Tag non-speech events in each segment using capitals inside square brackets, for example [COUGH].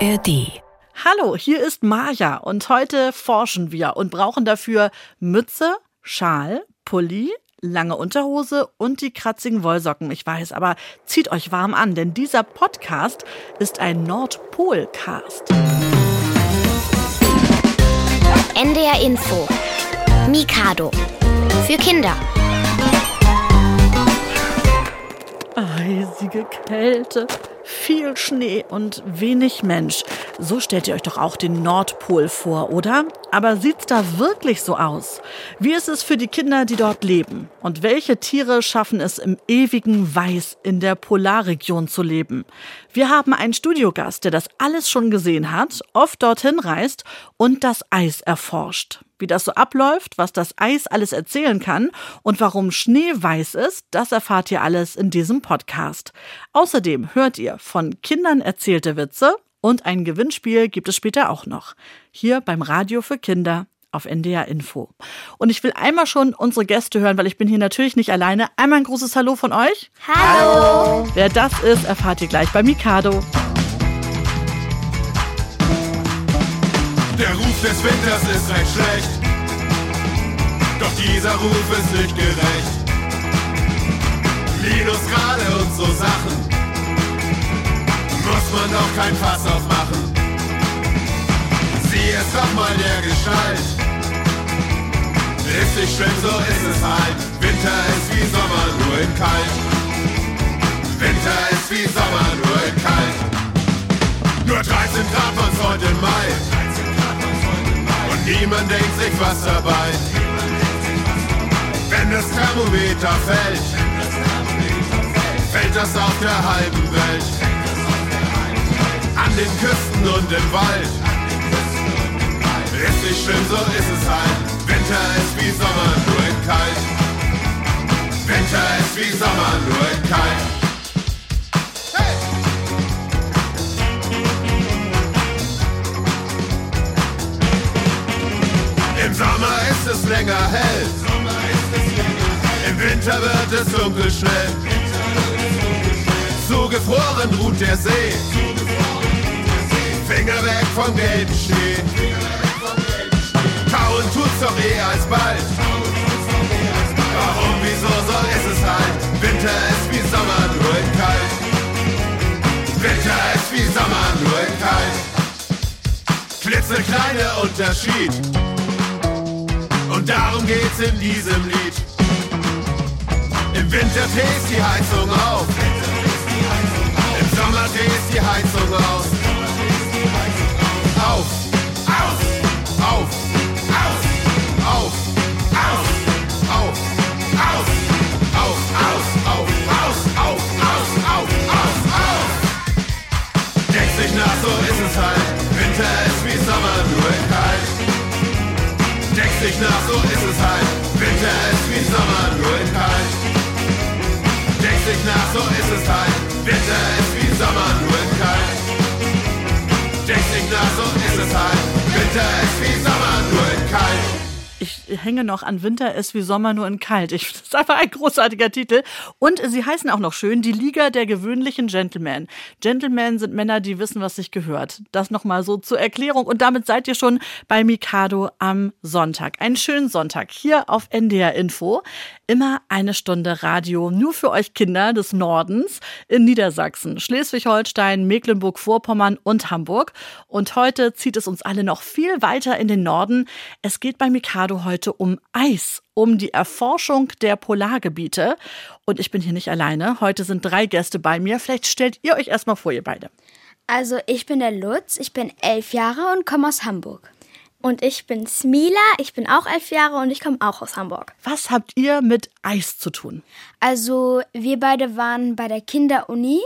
ARD. Hallo, hier ist Maja und heute forschen wir und brauchen dafür Mütze, Schal, Pulli, lange Unterhose und die kratzigen Wollsocken. Ich weiß, aber zieht euch warm an, denn dieser Podcast ist ein Nordpol-Cast. NDR Info. Mikado. Für Kinder. Eisige Kälte, viel Schnee und wenig Mensch. So stellt ihr euch doch auch den Nordpol vor, oder? Aber sieht's da wirklich so aus? Wie ist es für die Kinder, die dort leben? Und welche Tiere schaffen es im ewigen Weiß in der Polarregion zu leben? Wir haben einen Studiogast, der das alles schon gesehen hat, oft dorthin reist und das Eis erforscht. Wie das so abläuft, was das Eis alles erzählen kann und warum Schnee weiß ist, das erfahrt ihr alles in diesem Podcast. Außerdem hört ihr von Kindern erzählte Witze und ein Gewinnspiel gibt es später auch noch. Hier beim Radio für Kinder auf NDR Info. Und ich will einmal schon unsere Gäste hören, weil ich bin hier natürlich nicht alleine. Einmal ein großes Hallo von euch. Hallo. Wer das ist, erfahrt ihr gleich bei Mikado. Der Ruf des Winters ist recht schlecht, doch dieser Ruf ist nicht gerecht. Minusgrade und so Sachen, muss man doch kein Fass aufmachen. Sieh es doch mal der Gestalt. Ist nicht schlimm, so ist es halt. Winter ist wie Sommer, nur in kalt. Winter ist wie Sommer, nur in kalt. Nur 13 Grad waren's heute im Mai. Niemand denkt sich was dabei. Wenn das Thermometer fällt, fällt das auf der halben Welt. An den Küsten und im Wald. Ist nicht schlimm, so ist es halt. Winter ist wie Sommer, nur in kalt. Winter ist wie Sommer, nur in kalt. Sommer ist es länger hell. Im Winter wird es dunkel schnell. Zugefroren ruht der See. Finger weg vom gelben Schnee. Kauen tut's doch eh alsbald. Warum, wieso, so ist es halt. Winter ist wie Sommer, nur in kalt. Winter ist wie Sommer, nur in kalt. Klitzekleiner Unterschied. Und darum geht's in diesem Lied. Im Winter bläst die Heizung auf. Im Sommer bläst die Heizung aus. Dich nach, so ist es halt. Winter ist wie Sommer, nur in kalt. Denkst dich nach, so ist es halt. Winter ist wie Sommer, nur in kalt. Denkst dich nach, so ist es halt. Hänge noch an Winter ist wie Sommer nur in kalt. Ich, das ist einfach ein großartiger Titel. Und sie heißen auch noch schön die Liga der gewöhnlichen Gentlemen. Gentlemen sind Männer, die wissen, was sich gehört. Das nochmal so zur Erklärung. Und damit seid ihr schon bei Mikado am Sonntag. Einen schönen Sonntag hier auf NDR Info. Immer eine Stunde Radio nur für euch Kinder des Nordens in Niedersachsen, Schleswig-Holstein, Mecklenburg-Vorpommern und Hamburg. Und heute zieht es uns alle noch viel weiter in den Norden. Es geht bei Mikado heute um Eis, um die Erforschung der Polargebiete. Und ich bin hier nicht alleine. Heute sind drei Gäste bei mir. Vielleicht stellt ihr euch erstmal vor, ihr beide. Also ich bin der Lutz, ich bin elf Jahre und komme aus Hamburg. Und ich bin Smila, ich bin auch elf Jahre und ich komme auch aus Hamburg. Was habt ihr mit Eis zu tun? Also wir beide waren bei der Kinderuni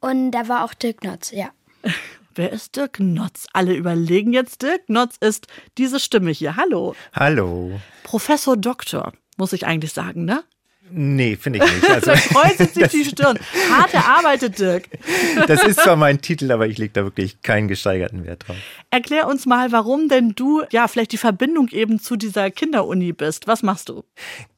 und da war auch Dirk Notz, ja. [LAUGHS] Wer ist Dirk Notz? Alle überlegen jetzt, Dirk Notz ist diese Stimme hier. Hallo. Hallo. Professor Doktor, muss ich eigentlich sagen, ne? Nee, finde ich nicht. Also, [LAUGHS] da kreuzt sich die [LAUGHS] Stirn. Hart erarbeitet, Dirk. [LAUGHS] das ist zwar mein Titel, aber ich lege da wirklich keinen gesteigerten Wert drauf. Erklär uns mal, warum denn du ja vielleicht die Verbindung eben zu dieser Kinderuni bist. Was machst du?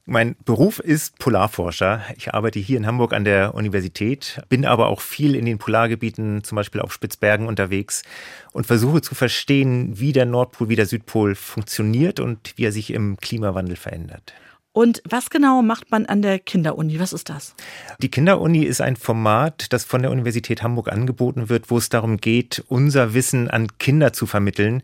Mein Beruf ist Polarforscher. Ich arbeite hier in Hamburg an der Universität, bin aber auch viel in den Polargebieten, zum Beispiel auf Spitzbergen unterwegs und versuche zu verstehen, wie der Nordpol, wie der Südpol funktioniert und wie er sich im Klimawandel verändert. Und was genau macht man an der Kinderuni? Was ist das? Die Kinderuni ist ein Format, das von der Universität Hamburg angeboten wird, wo es darum geht, unser Wissen an Kinder zu vermitteln.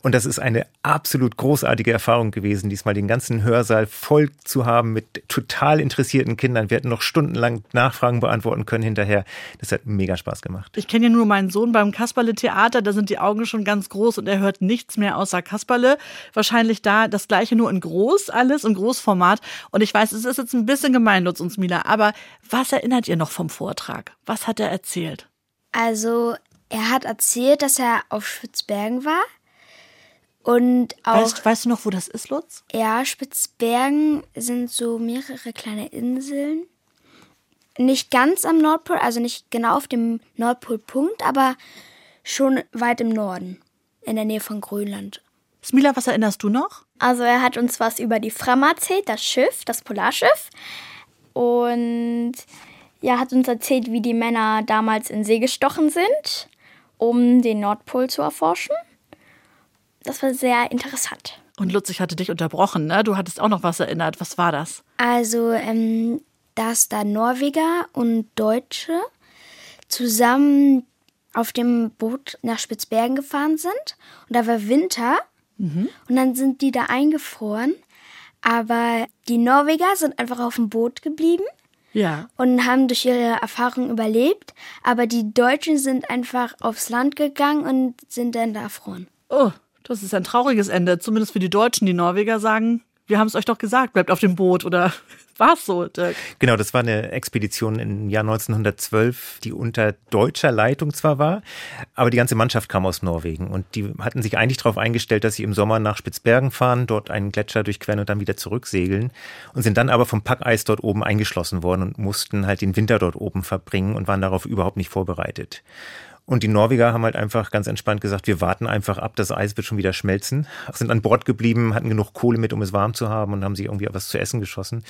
Und das ist eine absolut großartige Erfahrung gewesen, diesmal den ganzen Hörsaal voll zu haben mit total interessierten Kindern. Wir hätten noch stundenlang Nachfragen beantworten können hinterher. Das hat mega Spaß gemacht. Ich kenne ja nur meinen Sohn beim Kasperle-Theater. Da sind die Augen schon ganz groß und er hört nichts mehr außer Kasperle. Wahrscheinlich da das Gleiche nur in groß alles, in Großformat. Format. Und ich weiß, es ist jetzt ein bisschen gemeinlos uns, Mila, aber was erinnert ihr noch vom Vortrag? Was hat er erzählt? Also, er hat erzählt, dass er auf Spitzbergen war. Und auch. Weißt, weißt du noch, wo das ist, Lutz? Ja, Spitzbergen sind so mehrere kleine Inseln. Nicht ganz am Nordpol, also nicht genau auf dem Nordpolpunkt, aber schon weit im Norden, in der Nähe von Grönland. Smila, was erinnerst du noch? Also er hat uns was über die Fram erzählt, das Schiff, das Polarschiff. Und ja, hat uns erzählt, wie die Männer damals in See gestochen sind, um den Nordpol zu erforschen. Das war sehr interessant. Und Lutz, ich hatte dich unterbrochen, ne? Du hattest auch noch was erinnert. Was war das? Also, ähm, dass da Norweger und Deutsche zusammen auf dem Boot nach Spitzbergen gefahren sind. Und da war Winter Mhm. Und dann sind die da eingefroren. Aber die Norweger sind einfach auf dem Boot geblieben. Ja. Und haben durch ihre Erfahrung überlebt. Aber die Deutschen sind einfach aufs Land gegangen und sind dann da erfroren. Oh, das ist ein trauriges Ende. Zumindest für die Deutschen. Die Norweger sagen, wir haben es euch doch gesagt, bleibt auf dem Boot oder [LAUGHS] war es so, Dirk? Genau, das war eine Expedition im Jahr 1912, die unter deutscher Leitung zwar war, aber die ganze Mannschaft kam aus Norwegen und die hatten sich eigentlich darauf eingestellt, dass sie im Sommer nach Spitzbergen fahren, dort einen Gletscher durchqueren und dann wieder zurücksegeln und sind dann aber vom Packeis dort oben eingeschlossen worden und mussten halt den Winter dort oben verbringen und waren darauf überhaupt nicht vorbereitet. Und die Norweger haben halt einfach ganz entspannt gesagt, wir warten einfach ab, das Eis wird schon wieder schmelzen. Sind an Bord geblieben, hatten genug Kohle mit, um es warm zu haben und haben sich irgendwie was zu essen geschossen.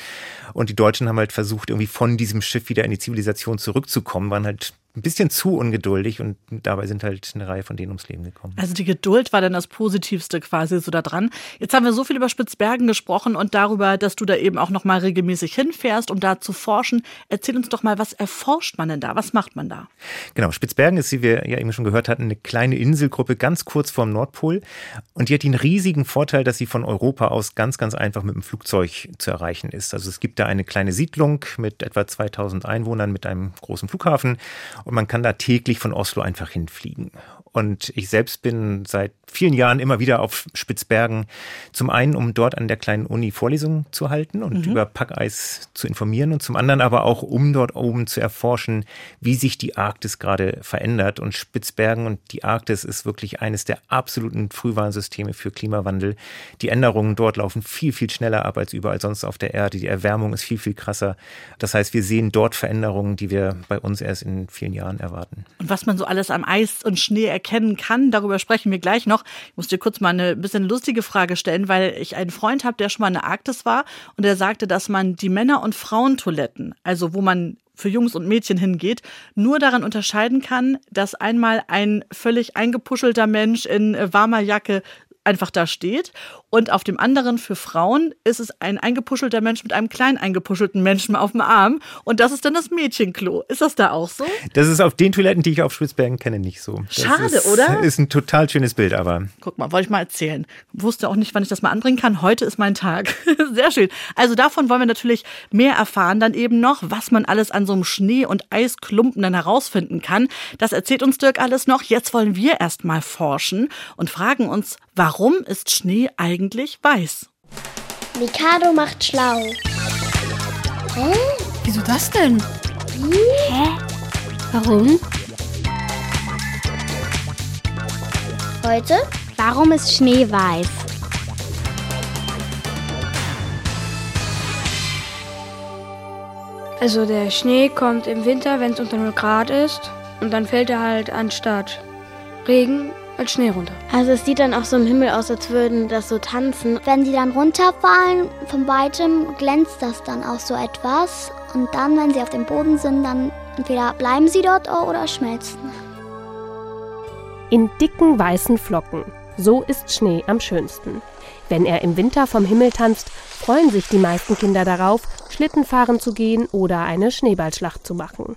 Und die Deutschen haben halt versucht, irgendwie von diesem Schiff wieder in die Zivilisation zurückzukommen, waren halt ein bisschen zu ungeduldig und dabei sind halt eine Reihe von denen ums Leben gekommen. Also die Geduld war dann das Positivste quasi so da dran. Jetzt haben wir so viel über Spitzbergen gesprochen und darüber, dass du da eben auch noch mal regelmäßig hinfährst, um da zu forschen. Erzähl uns doch mal, was erforscht man denn da? Was macht man da? Genau, Spitzbergen ist, wie wir ja eben schon gehört hatten, eine kleine Inselgruppe ganz kurz vorm Nordpol und die hat den riesigen Vorteil, dass sie von Europa aus ganz, ganz einfach mit dem Flugzeug zu erreichen ist. Also es gibt da eine kleine Siedlung mit etwa 2000 Einwohnern mit einem großen Flughafen und man kann da täglich von Oslo einfach hinfliegen. Und ich selbst bin seit vielen Jahren immer wieder auf Spitzbergen. Zum einen, um dort an der kleinen Uni Vorlesungen zu halten und mhm. über Packeis zu informieren und zum anderen aber auch, um dort oben zu erforschen, wie sich die Arktis gerade verändert. Und Spitzbergen und die Arktis ist wirklich eines der absoluten Frühwarnsysteme für Klimawandel. Die Änderungen dort laufen viel, viel schneller ab als überall sonst auf der Erde. Die Erwärmung ist viel, viel krasser. Das heißt, wir sehen dort Veränderungen, die wir bei uns erst in vielen Jahren erwarten. Und was man so alles am Eis und Schnee erkennen kann. Darüber sprechen wir gleich noch. Ich muss dir kurz mal eine bisschen lustige Frage stellen, weil ich einen Freund habe, der schon mal in der Arktis war und der sagte, dass man die Männer- und Frauentoiletten, also wo man für Jungs und Mädchen hingeht, nur daran unterscheiden kann, dass einmal ein völlig eingepuschelter Mensch in warmer Jacke einfach da steht. Und auf dem anderen für Frauen ist es ein eingepuschelter Mensch mit einem klein eingepuschelten Menschen auf dem Arm. Und das ist dann das Mädchenklo. Ist das da auch so? Das ist auf den Toiletten, die ich auf Spitzbergen kenne, nicht so. Das Schade, ist, oder? Ist ein total schönes Bild, aber. Guck mal, wollte ich mal erzählen. Wusste auch nicht, wann ich das mal anbringen kann. Heute ist mein Tag. [LAUGHS] Sehr schön. Also davon wollen wir natürlich mehr erfahren. Dann eben noch, was man alles an so einem Schnee- und Eisklumpen dann herausfinden kann. Das erzählt uns Dirk alles noch. Jetzt wollen wir erst mal forschen und fragen uns, warum ist Schnee eigentlich eigentlich weiß. Mikado macht schlau. Hä? Wieso das denn? Hä? Warum? Heute? Warum ist Schnee weiß? Also der Schnee kommt im Winter, wenn es unter 0 Grad ist. Und dann fällt er halt anstatt Regen als Schnee runter. Also es sieht dann auch so im Himmel aus, als würden das so tanzen. Wenn die dann runterfallen, von weitem glänzt das dann auch so etwas. Und dann, wenn sie auf dem Boden sind, dann entweder bleiben sie dort oder schmelzen. In dicken weißen Flocken. So ist Schnee am schönsten. Wenn er im Winter vom Himmel tanzt, freuen sich die meisten Kinder darauf, Schlitten fahren zu gehen oder eine Schneeballschlacht zu machen.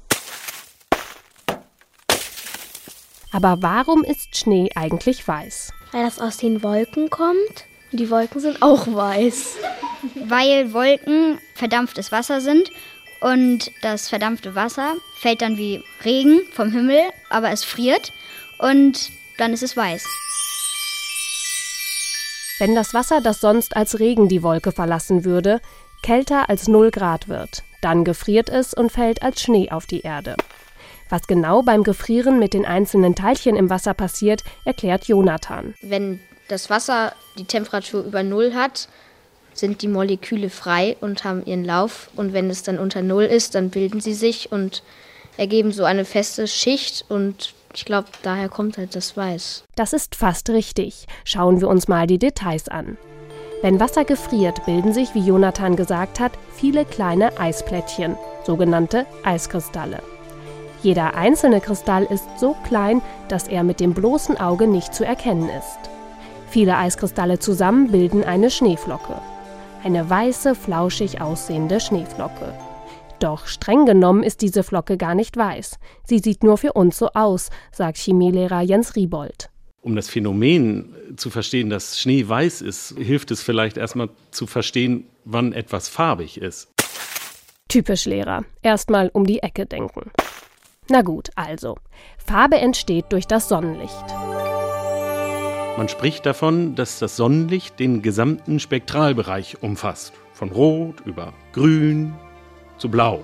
Aber warum ist Schnee eigentlich weiß? Weil das aus den Wolken kommt. Und die Wolken sind auch weiß. Weil Wolken verdampftes Wasser sind und das verdampfte Wasser fällt dann wie Regen vom Himmel, aber es friert und dann ist es weiß. Wenn das Wasser, das sonst als Regen die Wolke verlassen würde, kälter als 0 Grad wird, dann gefriert es und fällt als Schnee auf die Erde. Was genau beim Gefrieren mit den einzelnen Teilchen im Wasser passiert, erklärt Jonathan. Wenn das Wasser die Temperatur über Null hat, sind die Moleküle frei und haben ihren Lauf. Und wenn es dann unter Null ist, dann bilden sie sich und ergeben so eine feste Schicht. Und ich glaube, daher kommt halt das Weiß. Das ist fast richtig. Schauen wir uns mal die Details an. Wenn Wasser gefriert, bilden sich, wie Jonathan gesagt hat, viele kleine Eisplättchen, sogenannte Eiskristalle. Jeder einzelne Kristall ist so klein, dass er mit dem bloßen Auge nicht zu erkennen ist. Viele Eiskristalle zusammen bilden eine Schneeflocke. Eine weiße, flauschig aussehende Schneeflocke. Doch streng genommen ist diese Flocke gar nicht weiß. Sie sieht nur für uns so aus, sagt Chemielehrer Jens Riebold. Um das Phänomen zu verstehen, dass Schnee weiß ist, hilft es vielleicht erstmal zu verstehen, wann etwas farbig ist. Typisch Lehrer. Erstmal um die Ecke denken. Na gut, also. Farbe entsteht durch das Sonnenlicht. Man spricht davon, dass das Sonnenlicht den gesamten Spektralbereich umfasst. Von Rot über Grün zu Blau.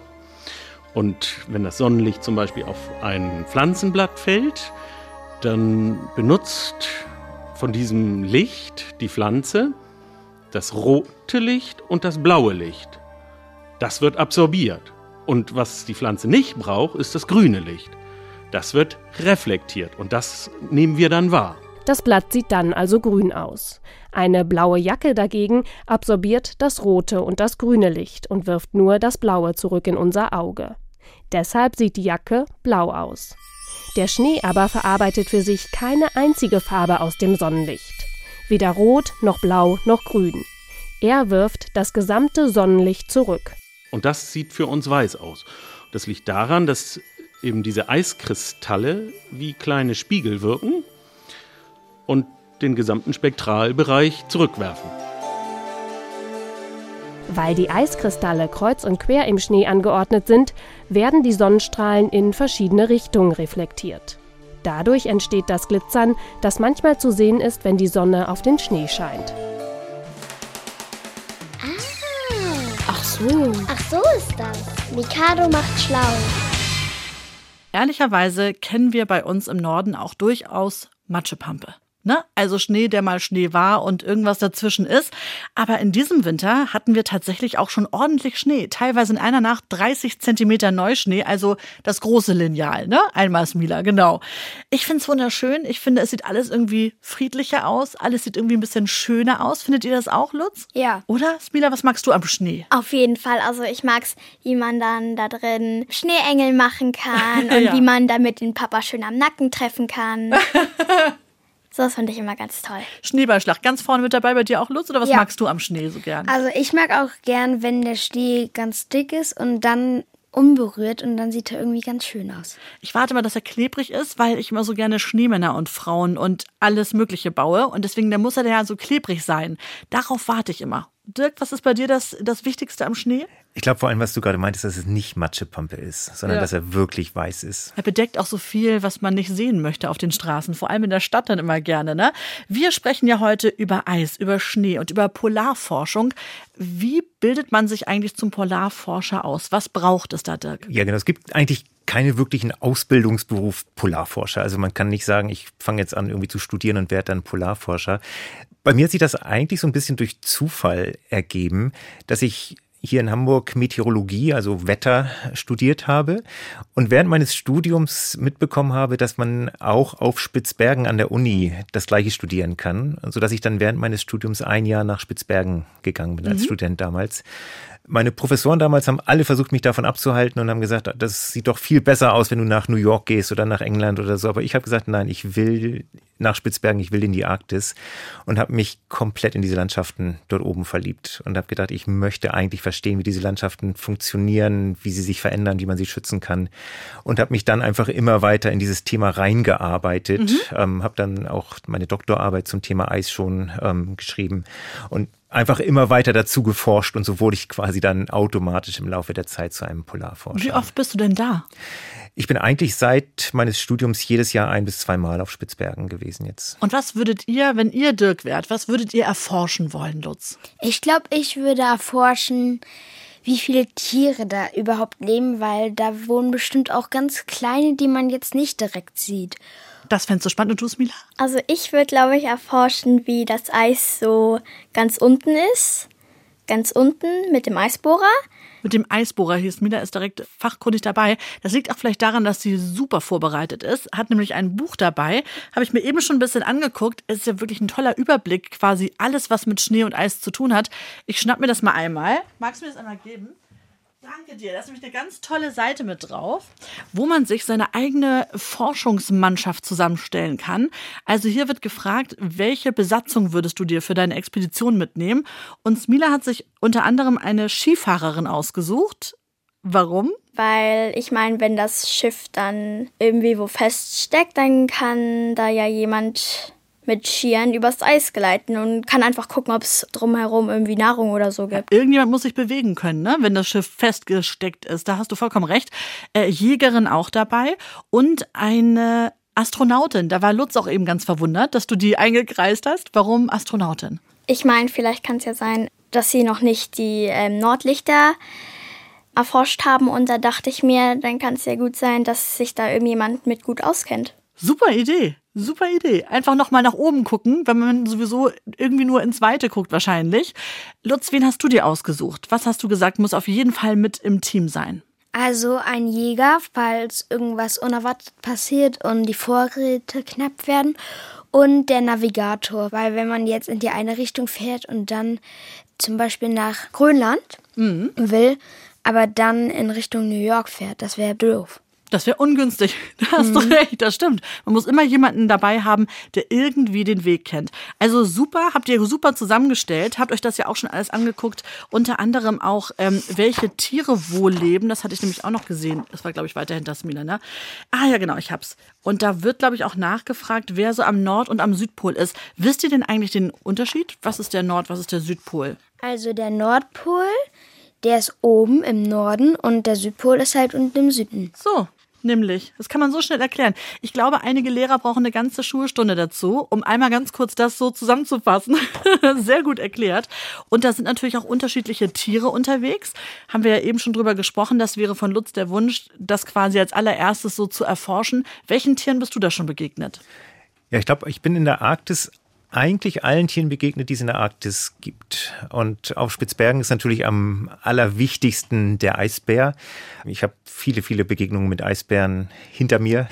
Und wenn das Sonnenlicht zum Beispiel auf ein Pflanzenblatt fällt, dann benutzt von diesem Licht die Pflanze das rote Licht und das blaue Licht. Das wird absorbiert. Und was die Pflanze nicht braucht, ist das grüne Licht. Das wird reflektiert und das nehmen wir dann wahr. Das Blatt sieht dann also grün aus. Eine blaue Jacke dagegen absorbiert das rote und das grüne Licht und wirft nur das blaue zurück in unser Auge. Deshalb sieht die Jacke blau aus. Der Schnee aber verarbeitet für sich keine einzige Farbe aus dem Sonnenlicht. Weder rot noch blau noch grün. Er wirft das gesamte Sonnenlicht zurück. Und das sieht für uns weiß aus. Das liegt daran, dass eben diese Eiskristalle wie kleine Spiegel wirken und den gesamten Spektralbereich zurückwerfen. Weil die Eiskristalle kreuz und quer im Schnee angeordnet sind, werden die Sonnenstrahlen in verschiedene Richtungen reflektiert. Dadurch entsteht das Glitzern, das manchmal zu sehen ist, wenn die Sonne auf den Schnee scheint. Ach so. Ach so ist das. Mikado macht schlau. Ehrlicherweise kennen wir bei uns im Norden auch durchaus Matschepampe. Ne? Also Schnee, der mal Schnee war und irgendwas dazwischen ist. Aber in diesem Winter hatten wir tatsächlich auch schon ordentlich Schnee. Teilweise in einer Nacht 30 Zentimeter Neuschnee, also das große Lineal, ne? Einmal Smila, genau. Ich finde es wunderschön. Ich finde, es sieht alles irgendwie friedlicher aus. Alles sieht irgendwie ein bisschen schöner aus. Findet ihr das auch, Lutz? Ja. Oder? Smila, was magst du am Schnee? Auf jeden Fall. Also ich mag's, wie man dann da drin Schneeengel machen kann [LAUGHS] und Ja. wie man damit den Papa schön am Nacken treffen kann. [LAUGHS] so, das fand ich immer ganz toll. Schneeballschlacht, ganz vorne mit dabei bei dir auch, Lutz? Oder was Ja. magst du am Schnee so gern? Also ich mag auch gern, wenn der Schnee ganz dick ist und dann unberührt und dann sieht er irgendwie ganz schön aus. Ich warte mal, dass er klebrig ist, weil ich immer so gerne Schneemänner und Frauen und alles Mögliche baue. Und deswegen, der muss er ja so klebrig sein. Darauf warte ich immer. Dirk, was ist bei dir das, das Wichtigste am Schnee? Ich glaube vor allem, was du gerade meintest, dass es nicht Matschepampe ist, sondern Ja. dass er wirklich weiß ist. Er bedeckt auch so viel, was man nicht sehen möchte auf den Straßen, vor allem in der Stadt dann immer gerne. Ne? Wir sprechen ja heute über Eis, über Schnee und über Polarforschung. Wie bildet man sich eigentlich zum Polarforscher aus? Was braucht es da, Dirk? Ja, genau. Es gibt eigentlich keine wirklichen Ausbildungsberuf Polarforscher. Also man kann nicht sagen, ich fange jetzt an, irgendwie zu studieren und werde dann Polarforscher. Bei mir hat sich das eigentlich so ein bisschen durch Zufall ergeben, dass ich hier in Hamburg Meteorologie, also Wetter studiert habe und während meines Studiums mitbekommen habe, dass man auch auf Spitzbergen an der Uni das gleiche studieren kann, sodass ich dann während meines Studiums ein Jahr nach Spitzbergen gegangen bin als Mhm. Student damals. Meine Professoren damals haben alle versucht, mich davon abzuhalten und haben gesagt, das sieht doch viel besser aus, wenn du nach New York gehst oder nach England oder so. Aber ich habe gesagt, nein, ich will nach Spitzbergen, ich will in die Arktis und habe mich komplett in diese Landschaften dort oben verliebt und habe gedacht, ich möchte eigentlich verstehen, wie diese Landschaften funktionieren, wie sie sich verändern, wie man sie schützen kann und habe mich dann einfach immer weiter in dieses Thema reingearbeitet, Mhm. ähm, habe dann auch meine Doktorarbeit zum Thema Eis schon ähm, geschrieben und einfach immer weiter dazu geforscht und so wurde ich quasi dann automatisch im Laufe der Zeit zu einem Polarforscher. Wie oft bist du denn da? Ich bin eigentlich seit meines Studiums jedes Jahr ein bis zweimal auf Spitzbergen gewesen jetzt. Und was würdet ihr, wenn ihr Dirk wärt, was würdet ihr erforschen wollen, Lutz? Ich glaube, ich würde erforschen, wie viele Tiere da überhaupt leben, weil da wohnen bestimmt auch ganz kleine, die man jetzt nicht direkt sieht. Das fändest du spannend. Und du, Smila? Also ich würde, glaube ich, erforschen, wie das Eis so ganz unten ist. Ganz unten mit dem Eisbohrer. Mit dem Eisbohrer hier. Smila ist direkt fachkundig dabei. Das liegt auch vielleicht daran, dass sie super vorbereitet ist. Hat nämlich ein Buch dabei. Habe ich mir eben schon ein bisschen angeguckt. Es ist ja wirklich ein toller Überblick. Quasi alles, was mit Schnee und Eis zu tun hat. Ich schnapp mir das mal einmal. Magst du mir das einmal geben? Danke dir. Da ist nämlich eine ganz tolle Seite mit drauf, wo man sich seine eigene Forschungsmannschaft zusammenstellen kann. Also hier wird gefragt, welche Besatzung würdest du dir für deine Expedition mitnehmen? Und Smila hat sich unter anderem eine Skifahrerin ausgesucht. Warum? Weil ich meine, wenn das Schiff dann irgendwie wo feststeckt, dann kann da ja jemand mit Skiern übers Eis gleiten und kann einfach gucken, ob es drumherum irgendwie Nahrung oder so gibt. Irgendjemand muss sich bewegen können, ne? wenn das Schiff festgesteckt ist. Da hast du vollkommen recht. Äh, Jägerin auch dabei und eine Astronautin. Da war Lutz auch eben ganz verwundert, dass du die eingekreist hast. Warum Astronautin? Ich meine, vielleicht kann es ja sein, dass sie noch nicht die ähm, Nordlichter erforscht haben und da dachte ich mir, dann kann es ja gut sein, dass sich da irgendjemand mit gut auskennt. Super Idee. Super Idee. Einfach nochmal nach oben gucken, wenn man sowieso irgendwie nur ins Weite guckt wahrscheinlich. Lutz, wen hast du dir ausgesucht? Was hast du gesagt, muss auf jeden Fall mit im Team sein? Also ein Jäger, falls irgendwas unerwartet passiert und die Vorräte knapp werden. Und der Navigator, weil wenn man jetzt in die eine Richtung fährt und dann zum Beispiel nach Grönland will, aber dann in Richtung New York fährt, das wäre doof. Das wäre ungünstig. [LAUGHS] Da hast du recht, das stimmt. Man muss immer jemanden dabei haben, der irgendwie den Weg kennt. Also super, habt ihr super zusammengestellt, habt euch das ja auch schon alles angeguckt. Unter anderem auch, ähm, welche Tiere wo leben. Das hatte ich nämlich auch noch gesehen. Das war, glaube ich, weiter hinter Smila, ne? Ah ja, genau, ich hab's. Und da wird, glaube ich, auch nachgefragt, wer so am Nord- und am Südpol ist. Wisst ihr denn eigentlich den Unterschied? Was ist der Nord, was ist der Südpol? Also der Nordpol, der ist oben im Norden und der Südpol ist halt unten im Süden. So, nämlich. Das kann man so schnell erklären. Ich glaube, einige Lehrer brauchen eine ganze Schulstunde dazu, um einmal ganz kurz das so zusammenzufassen. [LAUGHS] Sehr gut erklärt. Und da sind natürlich auch unterschiedliche Tiere unterwegs. Haben wir ja eben schon drüber gesprochen. Das wäre von Lutz der Wunsch, das quasi als allererstes so zu erforschen. Welchen Tieren bist du da schon begegnet? Ja, ich glaube, ich bin in der Arktis eigentlich allen Tieren begegnet, die es in der Arktis gibt. Und auf Spitzbergen ist natürlich am allerwichtigsten der Eisbär. Ich habe viele, viele Begegnungen mit Eisbären hinter mir,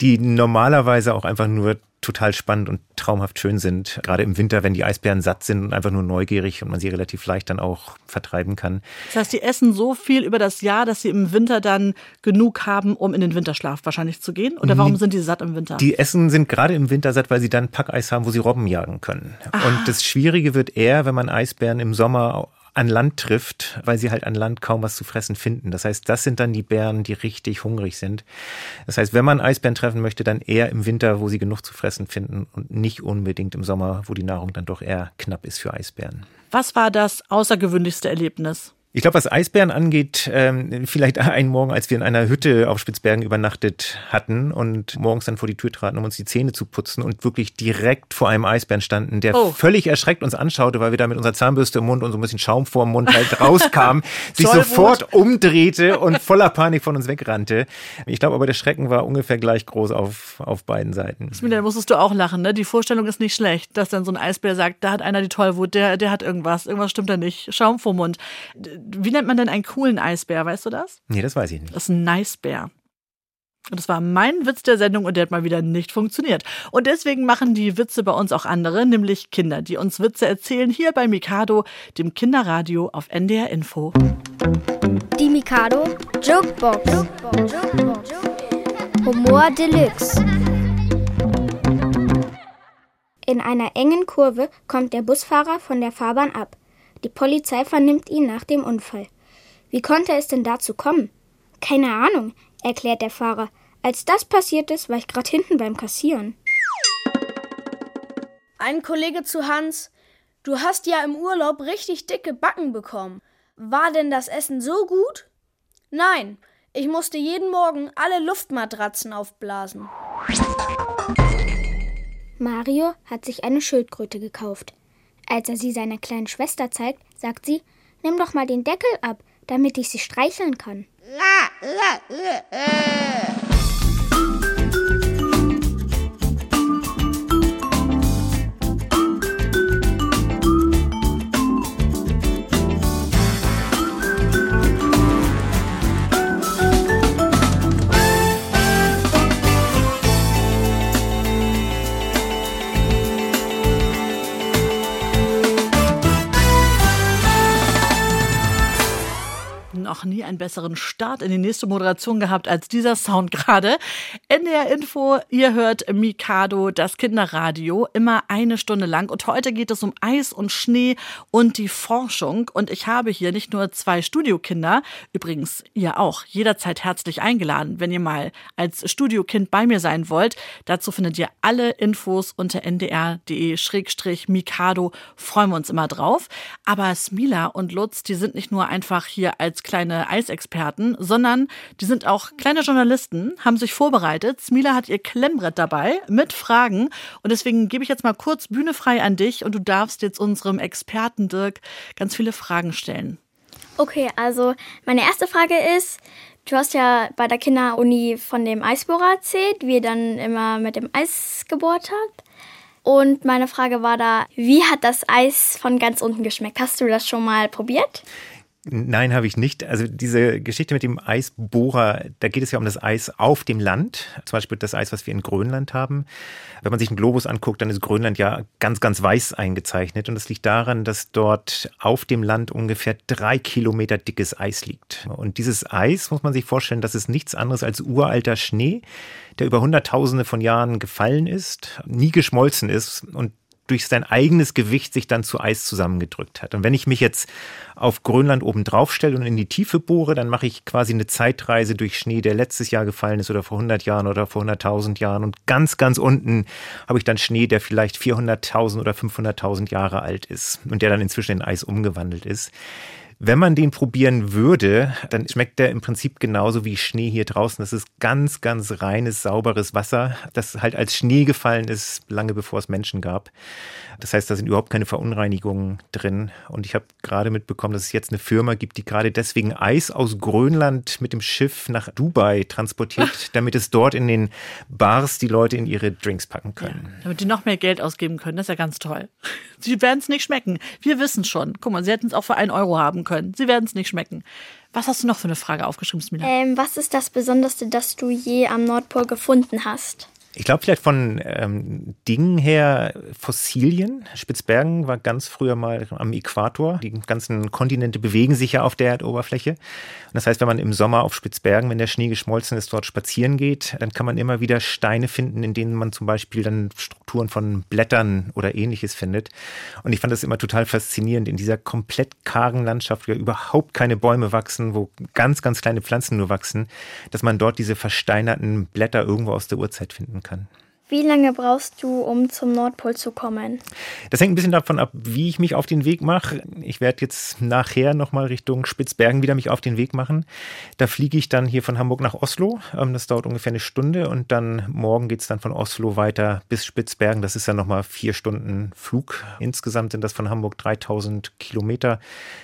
die normalerweise auch einfach nur total spannend und traumhaft schön sind. Gerade im Winter, wenn die Eisbären satt sind und einfach nur neugierig und man sie relativ leicht dann auch vertreiben kann. Das heißt, die essen so viel über das Jahr, dass sie im Winter dann genug haben, um in den Winterschlaf wahrscheinlich zu gehen? Oder warum sind die satt im Winter? Die Essen sind gerade im Winter satt, weil sie dann Packeis haben, wo sie Robben jagen können. Und das Schwierige wird eher, wenn man Eisbären im Sommer an Land trifft, weil sie halt an Land kaum was zu fressen finden. Das heißt, das sind dann die Bären, die richtig hungrig sind. Das heißt, wenn man Eisbären treffen möchte, dann eher im Winter, wo sie genug zu fressen finden und nicht unbedingt im Sommer, wo die Nahrung dann doch eher knapp ist für Eisbären. Was war das außergewöhnlichste Erlebnis? Ich glaube, was Eisbären angeht, ähm, vielleicht [LAUGHS] einen Morgen, als wir in einer Hütte auf Spitzbergen übernachtet hatten und morgens dann vor die Tür traten, um uns die Zähne zu putzen und wirklich direkt vor einem Eisbären standen, der Oh. völlig erschreckt uns anschaute, weil wir da mit unserer Zahnbürste im Mund und so ein bisschen Schaum vor dem Mund halt rauskamen, [LAUGHS] sich sofort umdrehte und voller Panik von uns wegrannte. Ich glaube aber, der Schrecken war ungefähr gleich groß auf, auf beiden Seiten. Smila, da musstest du auch lachen, ne? Die Vorstellung ist nicht schlecht, dass dann so ein Eisbär sagt, da hat einer die Tollwut, der, der hat irgendwas, irgendwas stimmt da nicht, Schaum vom Mund. Wie nennt man denn einen coolen Eisbär? Weißt du das? Nee, das weiß ich nicht. Das ist ein Nice-Bär. Und das war mein Witz der Sendung und der hat mal wieder nicht funktioniert. Und deswegen machen die Witze bei uns auch andere, nämlich Kinder, die uns Witze erzählen hier bei Mikado, dem Kinderradio auf NDR Info. Die Mikado Jokebox. Humor Deluxe. In einer engen Kurve kommt der Busfahrer von der Fahrbahn ab. Die Polizei vernimmt ihn nach dem Unfall. Wie konnte es denn dazu kommen? Keine Ahnung, erklärt der Fahrer. Als das passiert ist, war ich gerade hinten beim Kassieren. Ein Kollege zu Hans. Du hast ja im Urlaub richtig dicke Backen bekommen. War denn das Essen so gut? Nein, ich musste jeden Morgen alle Luftmatratzen aufblasen. Mario hat sich eine Schildkröte gekauft. Als er sie seiner kleinen Schwester zeigt, sagt sie, nimm doch mal den Deckel ab, damit ich sie streicheln kann. [LAUGHS] einen besseren Start in die nächste Moderation gehabt als dieser Sound gerade. NDR Info, ihr hört Mikado, das Kinderradio, immer eine Stunde lang. Und heute geht es um Eis und Schnee und die Forschung. Und ich habe hier nicht nur zwei Studiokinder, übrigens ihr auch, jederzeit herzlich eingeladen, wenn ihr mal als Studiokind bei mir sein wollt. Dazu findet ihr alle Infos unter ndr.de-mikado. Freuen wir uns immer drauf. Aber Smila und Lutz, die sind nicht nur einfach hier als kleine Eisexperten, sondern die sind auch kleine Journalisten, haben sich vorbereitet. Smila hat ihr Klemmbrett dabei mit Fragen und deswegen gebe ich jetzt mal kurz Bühne frei an dich und du darfst jetzt unserem Experten Dirk ganz viele Fragen stellen. Okay, also meine erste Frage ist, du hast ja bei der Kinderuni von dem Eisbohrer erzählt, wie ihr dann immer mit dem Eis gebohrt habt. Und meine Frage war da, wie hat das Eis von ganz unten geschmeckt? Hast du das schon mal probiert? Nein, habe ich nicht. Also diese Geschichte mit dem Eisbohrer, da geht es ja um das Eis auf dem Land. Zum Beispiel das Eis, was wir in Grönland haben. Wenn man sich einen Globus anguckt, dann ist Grönland ja ganz, ganz weiß eingezeichnet. Und das liegt daran, dass dort auf dem Land ungefähr drei Kilometer dickes Eis liegt. Und dieses Eis, muss man sich vorstellen, das ist nichts anderes als uralter Schnee, der über Hunderttausende von Jahren gefallen ist, nie geschmolzen ist und durch sein eigenes Gewicht sich dann zu Eis zusammengedrückt hat. Und wenn ich mich jetzt auf Grönland oben drauf stelle und in die Tiefe bohre, dann mache ich quasi eine Zeitreise durch Schnee, der letztes Jahr gefallen ist oder vor 100 Jahren oder vor 100.000 Jahren. Und ganz, ganz unten habe ich dann Schnee, der vielleicht 400.000 oder 500.000 Jahre alt ist und der dann inzwischen in Eis umgewandelt ist. Wenn man den probieren würde, dann schmeckt der im Prinzip genauso wie Schnee hier draußen. Das ist ganz, ganz reines, sauberes Wasser, das halt als Schnee gefallen ist, lange bevor es Menschen gab. Das heißt, da sind überhaupt keine Verunreinigungen drin. Und ich habe gerade mitbekommen, dass es jetzt eine Firma gibt, die gerade deswegen Eis aus Grönland mit dem Schiff nach Dubai transportiert, [LAUGHS] damit es dort in den Bars die Leute in ihre Drinks packen können. Ja, damit die noch mehr Geld ausgeben können. Das ist ja ganz toll. [LAUGHS] Sie werden es nicht schmecken. Wir wissen schon. Guck mal, sie hätten es auch für einen Euro haben können. Sie werden es nicht schmecken. Was hast du noch für eine Frage aufgeschrieben, Smila? Ähm, was ist das Besonderste, das du je am Nordpol gefunden hast? Ich glaube vielleicht von ähm, Dingen her Fossilien. Spitzbergen war ganz früher mal am Äquator. Die ganzen Kontinente bewegen sich ja auf der Erdoberfläche. Und das heißt, wenn man im Sommer auf Spitzbergen, wenn der Schnee geschmolzen ist, dort spazieren geht, dann kann man immer wieder Steine finden, in denen man zum Beispiel dann Strukturen von Blättern oder ähnliches findet. Und ich fand das immer total faszinierend, in dieser komplett kargen Landschaft, wo ja überhaupt keine Bäume wachsen, wo ganz, ganz kleine Pflanzen nur wachsen, dass man dort diese versteinerten Blätter irgendwo aus der Urzeit finden kann. Wie lange brauchst du, um zum Nordpol zu kommen? Das hängt ein bisschen davon ab, wie ich mich auf den Weg mache. Ich werde jetzt nachher nochmal Richtung Spitzbergen wieder mich auf den Weg machen. Da fliege ich dann hier von Hamburg nach Oslo. Ähm, das dauert ungefähr eine Stunde und dann morgen geht es dann von Oslo weiter bis Spitzbergen. Das ist dann nochmal vier Stunden Flug. Insgesamt sind das von Hamburg 3000 Kilometer,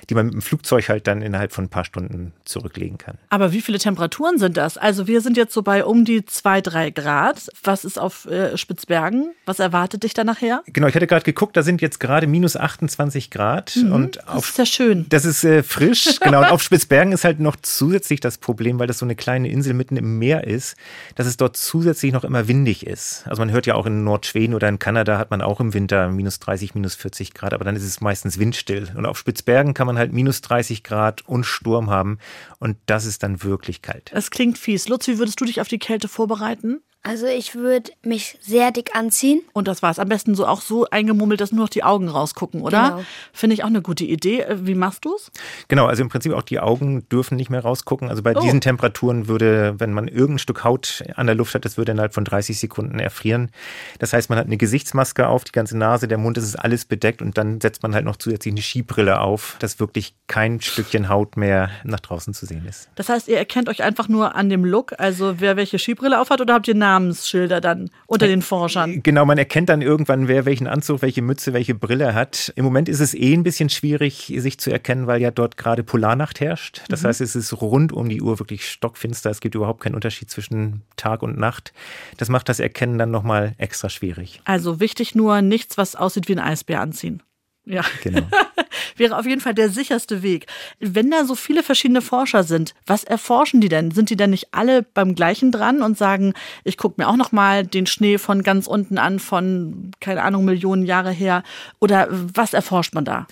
die man mit dem Flugzeug halt dann innerhalb von ein paar Stunden zurücklegen kann. Aber wie viele Temperaturen sind das? Also wir sind jetzt so bei um die zwei, drei Grad. Was ist auf äh, Spitzbergen. Was erwartet dich da nachher? Genau, ich hatte gerade geguckt, da sind jetzt gerade minus 28 Grad. Mhm, und das auf, ist ja schön. Das ist äh, frisch, [LAUGHS] genau. Und auf Spitzbergen ist halt noch zusätzlich das Problem, weil das so eine kleine Insel mitten im Meer ist, dass es dort zusätzlich noch immer windig ist. Also man hört ja auch in Nordschweden oder in Kanada hat man auch im Winter minus 30, minus 40 Grad, aber dann ist es meistens windstill. Und auf Spitzbergen kann man halt minus 30 Grad und Sturm haben und das ist dann wirklich kalt. Es klingt fies. Lutz, wie würdest du dich auf die Kälte vorbereiten? Also ich würde mich sehr dick anziehen. Und das war's. Am besten so auch so eingemummelt, dass nur noch die Augen rausgucken, oder? Genau. Finde ich auch eine gute Idee. Äh, Wie machst du's? Genau, also im Prinzip auch die Augen dürfen nicht mehr rausgucken. Also bei Oh. diesen Temperaturen würde, wenn man irgendein Stück Haut an der Luft hat, das würde innerhalb von 30 Sekunden erfrieren. Das heißt, man hat eine Gesichtsmaske auf, die ganze Nase, der Mund, das ist alles bedeckt und dann setzt man halt noch zusätzlich eine Skibrille auf, dass wirklich kein Stückchen Haut mehr nach draußen zu sehen ist. Das heißt, ihr erkennt euch einfach nur an dem Look, also wer welche Skibrille aufhat, oder habt ihr Namensschilder dann unter den Forschern? Genau, man erkennt dann irgendwann, wer welchen Anzug, welche Mütze, welche Brille hat. Im Moment ist es eh ein bisschen schwierig, sich zu erkennen, weil ja dort gerade Polarnacht herrscht. Das Mhm. heißt, es ist rund um die Uhr wirklich stockfinster. Es gibt überhaupt keinen Unterschied zwischen Tag und Nacht. Das macht das Erkennen dann nochmal extra schwierig. Also wichtig nur, nichts, was aussieht wie ein Eisbär anziehen. Ja. Genau. [LAUGHS] Wäre auf jeden Fall der sicherste Weg. Wenn da so viele verschiedene Forscher sind, was erforschen die denn? Sind die denn nicht alle beim gleichen dran und sagen, ich gucke mir auch noch mal den Schnee von ganz unten an, von keine Ahnung Millionen Jahre her? Oder was erforscht man da?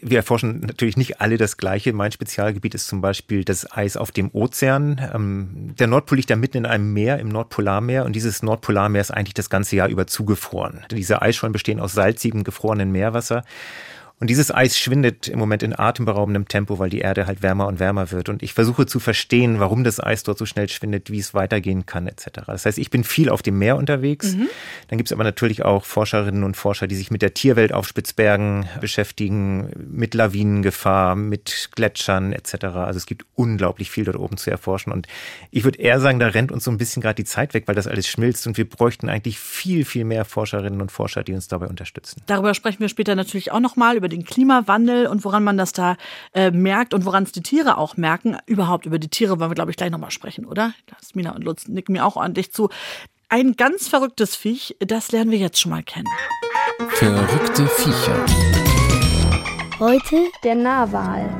Wir erforschen natürlich nicht alle das Gleiche. Mein Spezialgebiet ist zum Beispiel das Eis auf dem Ozean. Ähm, Der Nordpol liegt da mitten in einem Meer, im Nordpolarmeer. Und dieses Nordpolarmeer ist eigentlich das ganze Jahr über zugefroren. Diese Eisschollen bestehen aus salzigem, gefrorenen Meerwasser. Und dieses Eis schwindet im Moment in atemberaubendem Tempo, weil die Erde halt wärmer und wärmer wird. Und ich versuche zu verstehen, warum das Eis dort so schnell schwindet, wie es weitergehen kann, etc. Das heißt, ich bin viel auf dem Meer unterwegs. Dann gibt es aber natürlich auch Forscherinnen und Forscher, die sich mit der Tierwelt auf Spitzbergen beschäftigen, mit Lawinengefahr, mit Gletschern etc. Also es gibt unglaublich viel dort oben zu erforschen. Und ich würde eher sagen, da rennt uns so ein bisschen gerade die Zeit weg, weil das alles schmilzt. Und wir bräuchten eigentlich viel, viel mehr Forscherinnen und Forscher, die uns dabei unterstützen. Darüber sprechen wir später natürlich auch noch mal über den Klimawandel und woran man das da äh, merkt und woran es die Tiere auch merken. Überhaupt über die Tiere wollen wir, glaube ich, gleich noch mal sprechen, oder? Jasmina und Lutz nicken mir auch ordentlich zu. Ein ganz verrücktes Viech, das lernen wir jetzt schon mal kennen. Verrückte Viecher. Heute Der Narwal.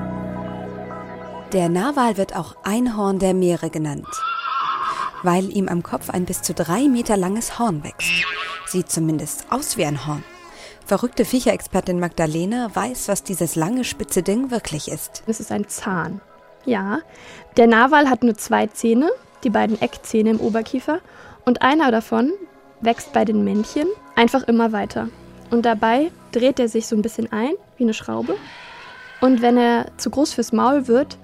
Der Narwal wird auch Einhorn der Meere genannt, weil ihm am Kopf ein bis zu drei Meter langes Horn wächst. Sieht zumindest aus wie ein Horn. Verrückte Viecherexpertin Magdalena weiß, was dieses lange spitze Ding wirklich ist. Es ist ein Zahn. Ja, der Narwal hat nur zwei Zähne, die beiden Eckzähne im Oberkiefer, und einer davon wächst bei den Männchen einfach immer weiter. Und dabei dreht er sich so ein bisschen ein, wie eine Schraube. Und wenn er zu groß fürs Maul wird,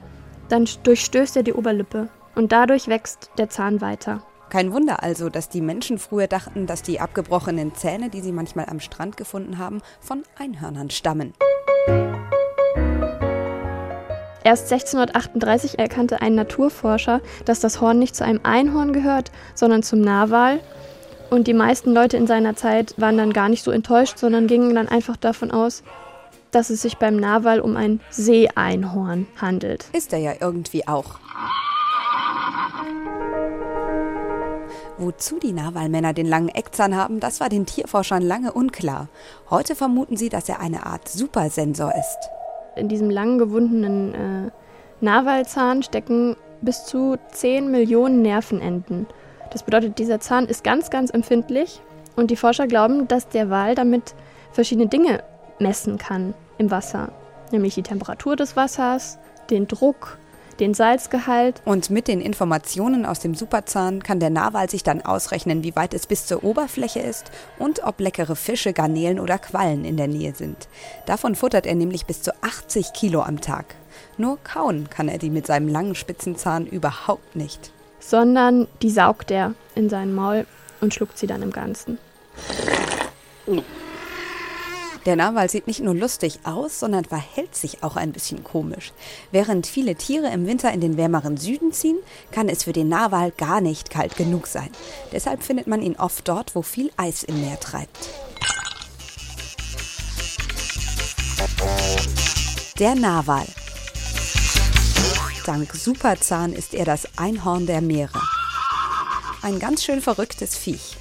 dann durchstößt er die Oberlippe. Und dadurch wächst der Zahn weiter. Kein Wunder also, dass die Menschen früher dachten, dass die abgebrochenen Zähne, die sie manchmal am Strand gefunden haben, von Einhörnern stammen. Erst 1638 erkannte ein Naturforscher, dass das Horn nicht zu einem Einhorn gehört, sondern zum Narwal. Und die meisten Leute in seiner Zeit waren dann gar nicht so enttäuscht, sondern gingen dann einfach davon aus, dass es sich beim Narwal um ein Seeeinhorn handelt. Ist er ja irgendwie auch. Wozu die Narwalmänner den langen Eckzahn haben, das war den Tierforschern lange unklar. Heute vermuten sie, dass er eine Art Supersensor ist. In diesem lang gewundenen äh, Narwalzahn stecken bis zu 10 Millionen Nervenenden. Das bedeutet, dieser Zahn ist ganz, ganz empfindlich und die Forscher glauben, dass der Wal damit verschiedene Dinge messen kann im Wasser, nämlich die Temperatur des Wassers, den Druck, den Salzgehalt. Und mit den Informationen aus dem Superzahn kann der Narwal sich dann ausrechnen, wie weit es bis zur Oberfläche ist und ob leckere Fische, Garnelen oder Quallen in der Nähe sind. Davon futtert er nämlich bis zu 80 Kilo am Tag. Nur kauen kann er die mit seinem langen spitzen Zahn überhaupt nicht. sondern die saugt er in sein Maul und schluckt sie dann im Ganzen. Der Narwal sieht nicht nur lustig aus, sondern verhält sich auch ein bisschen komisch. Während viele Tiere im Winter in den wärmeren Süden ziehen, kann es für den Narwal gar nicht kalt genug sein. Deshalb findet man ihn oft dort, wo viel Eis im Meer treibt. Der Narwal. Dank Superzahn ist er das Einhorn der Meere. Ein ganz schön verrücktes Viech.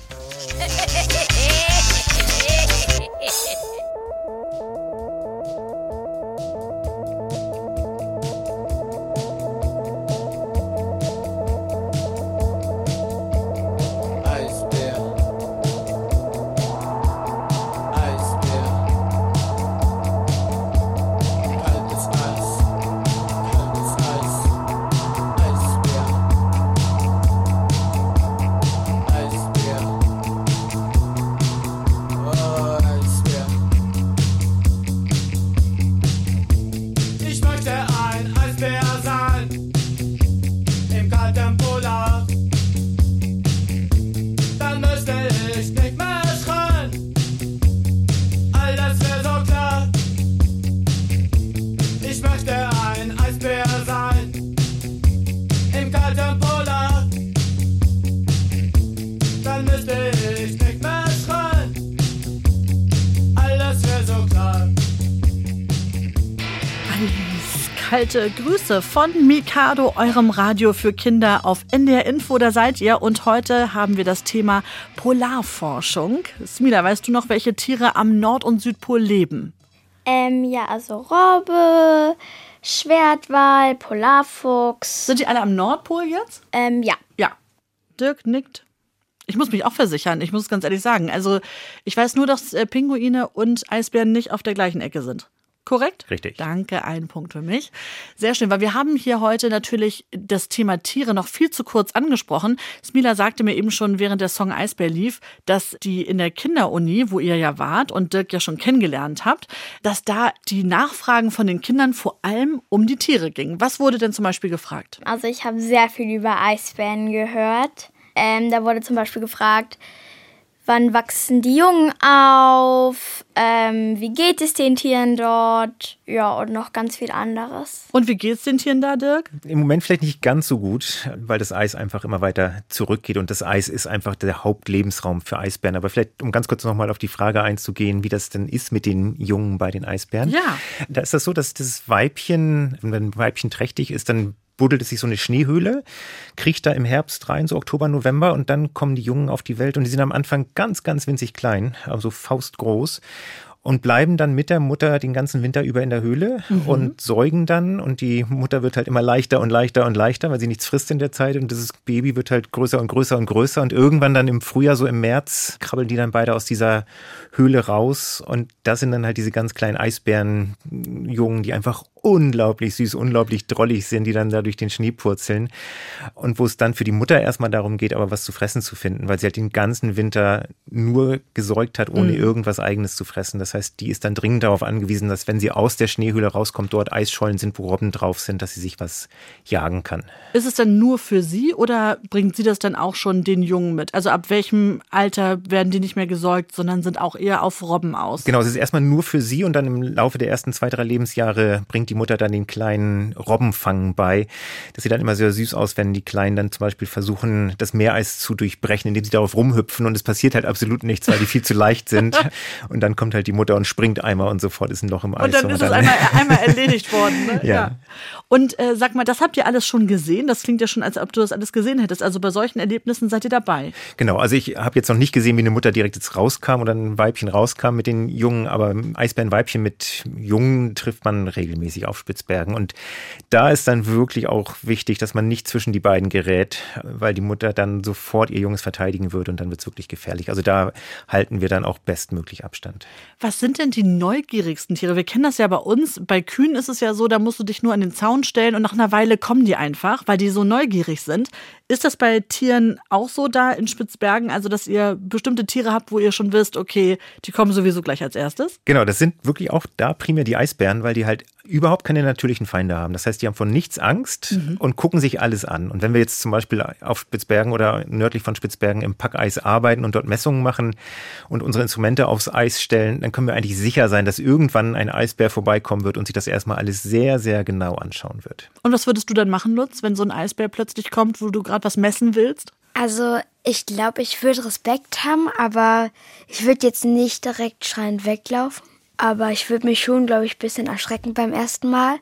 Kalte Grüße von Mikado, eurem Radio für Kinder auf NDR Info, da seid ihr. Und heute haben wir das Thema Polarforschung. Smila, weißt du noch, welche Tiere am Nord- und Südpol leben? Ähm, ja, also Robbe, Schwertwal, Polarfuchs. Sind die alle am Nordpol jetzt? Ähm, ja. Ja. Dirk nickt. Ich muss mich auch versichern, ich muss ganz ehrlich sagen. Also, ich weiß nur, dass äh, Pinguine und Eisbären nicht auf der gleichen Ecke sind. Korrekt? Richtig. Danke, ein Punkt für mich. Sehr schön, weil wir haben hier heute natürlich das Thema Tiere noch viel zu kurz angesprochen. Smila sagte mir eben schon, während der Song Eisbär lief, dass die in der Kinderuni, wo ihr ja wart und Dirk ja schon kennengelernt habt, dass da die Nachfragen von den Kindern vor allem um die Tiere gingen. Was wurde denn zum Beispiel gefragt? Also ich habe sehr viel über Eisbären gehört. Ähm, da wurde zum Beispiel gefragt, wann wachsen die Jungen auf, ähm, wie geht es den Tieren dort, ja, und noch ganz viel anderes. Und wie geht's den Tieren da, Dirk? Im Moment vielleicht nicht ganz so gut, weil das Eis einfach immer weiter zurückgeht und das Eis ist einfach der Hauptlebensraum für Eisbären. Aber vielleicht, um ganz kurz nochmal auf die Frage einzugehen, wie das denn ist mit den Jungen bei den Eisbären. Ja. Da ist das so, dass das Weibchen, wenn ein Weibchen trächtig ist, dann buddelt es sich so eine Schneehöhle, kriecht da im Herbst rein, so Oktober, November und dann kommen die Jungen auf die Welt und die sind am Anfang ganz, ganz winzig klein, also faustgroß und bleiben dann mit der Mutter den ganzen Winter über in der Höhle Mhm. und säugen dann und die Mutter wird halt immer leichter und leichter und leichter, weil sie nichts frisst in der Zeit und dieses Baby wird halt größer und größer und größer und irgendwann dann im Frühjahr, so im März, krabbeln die dann beide aus dieser Höhle raus und das sind dann halt diese ganz kleinen Eisbärenjungen, die einfach unglaublich süß, unglaublich drollig sind, die dann da durch den Schnee purzeln und wo es dann für die Mutter erstmal darum geht, aber was zu fressen zu finden, weil sie halt den ganzen Winter nur gesäugt hat, ohne Mhm. irgendwas eigenes zu fressen. Das heißt, die ist dann dringend darauf angewiesen, dass wenn sie aus der Schneehöhle rauskommt, dort Eisschollen sind, wo Robben drauf sind, dass sie sich was jagen kann. Ist es dann nur für sie oder bringt sie das dann auch schon den Jungen mit? Also ab welchem Alter werden die nicht mehr gesäugt, sondern sind auch eher auf Robben aus? Genau, es ist erstmal nur für sie und dann im Laufe der ersten zwei, drei Lebensjahre bringt die Mutter dann den kleinen Robbenfang bei. Das sieht dann immer sehr süß aus, wenn die Kleinen dann zum Beispiel versuchen, das Meereis zu durchbrechen, indem sie darauf rumhüpfen und es passiert halt absolut nichts, weil die viel zu leicht sind. [LAUGHS] Und dann kommt halt die Mutter und springt einmal und sofort ist ein Loch im Eis. Und dann ist es einmal, einmal erledigt worden. Ne? [LAUGHS] Ja. Und äh, sag mal, das habt ihr alles schon gesehen? Das klingt ja schon, als ob du das alles gesehen hättest. Also bei solchen Erlebnissen seid ihr dabei. Genau, also ich habe jetzt noch nicht gesehen, wie eine Mutter direkt jetzt rauskam oder ein Weibchen rauskam mit den Jungen, aber Eisbärenweibchen mit Jungen trifft man regelmäßig auf Spitzbergen. Und da ist dann wirklich auch wichtig, dass man nicht zwischen die beiden gerät, weil die Mutter dann sofort ihr Junges verteidigen würde und dann wird es wirklich gefährlich. Also da halten wir dann auch bestmöglich Abstand. Was sind denn die neugierigsten Tiere? Wir kennen das ja bei uns. Bei Kühen ist es ja so, da musst du dich nur an den Zaun stellen und nach einer Weile kommen die einfach, weil die so neugierig sind. Ist das bei Tieren auch so da in Spitzbergen? Also, dass ihr bestimmte Tiere habt, wo ihr schon wisst, okay, die kommen sowieso gleich als erstes? Genau, das sind wirklich auch da primär die Eisbären, weil die halt überhaupt keine natürlichen Feinde haben. Das heißt, die haben von nichts Angst Mhm. und gucken sich alles an. Und wenn wir jetzt zum Beispiel auf Spitzbergen oder nördlich von Spitzbergen im Packeis arbeiten und dort Messungen machen und unsere Instrumente aufs Eis stellen, dann können wir eigentlich sicher sein, dass irgendwann ein Eisbär vorbeikommen wird und sich das erstmal alles sehr, sehr genau anschauen wird. Und was würdest du dann machen, Lutz, wenn so ein Eisbär plötzlich kommt, wo du gerade was messen willst? Also, ich glaube, ich würde Respekt haben, aber ich würde jetzt nicht direkt schreiend weglaufen. Aber ich würde mich schon, glaube ich, ein bisschen erschrecken beim ersten Mal.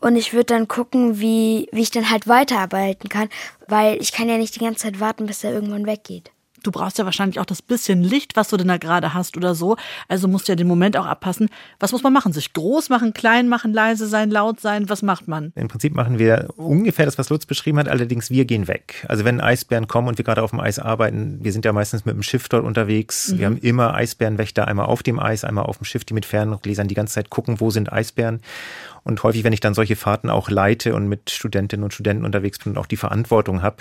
Und ich würde dann gucken, wie, wie ich dann halt weiterarbeiten kann, weil ich kann ja nicht die ganze Zeit warten, bis er irgendwann weggeht. Du brauchst ja wahrscheinlich auch das bisschen Licht, was du denn da gerade hast oder so. Also musst du ja den Moment auch abpassen. Was muss man machen? Sich groß machen, klein machen, leise sein, laut sein? Was macht man? Im Prinzip machen wir ungefähr das, was Lutz beschrieben hat, allerdings wir gehen weg. Also wenn Eisbären kommen und wir gerade auf dem Eis arbeiten, wir sind ja meistens mit dem Schiff dort unterwegs. Mhm. Wir haben immer Eisbärenwächter, einmal auf dem Eis, einmal auf dem Schiff, die mit Ferngläsern die ganze Zeit gucken, wo sind Eisbären. Und häufig, wenn ich dann solche Fahrten auch leite und mit Studentinnen und Studenten unterwegs bin und auch die Verantwortung habe,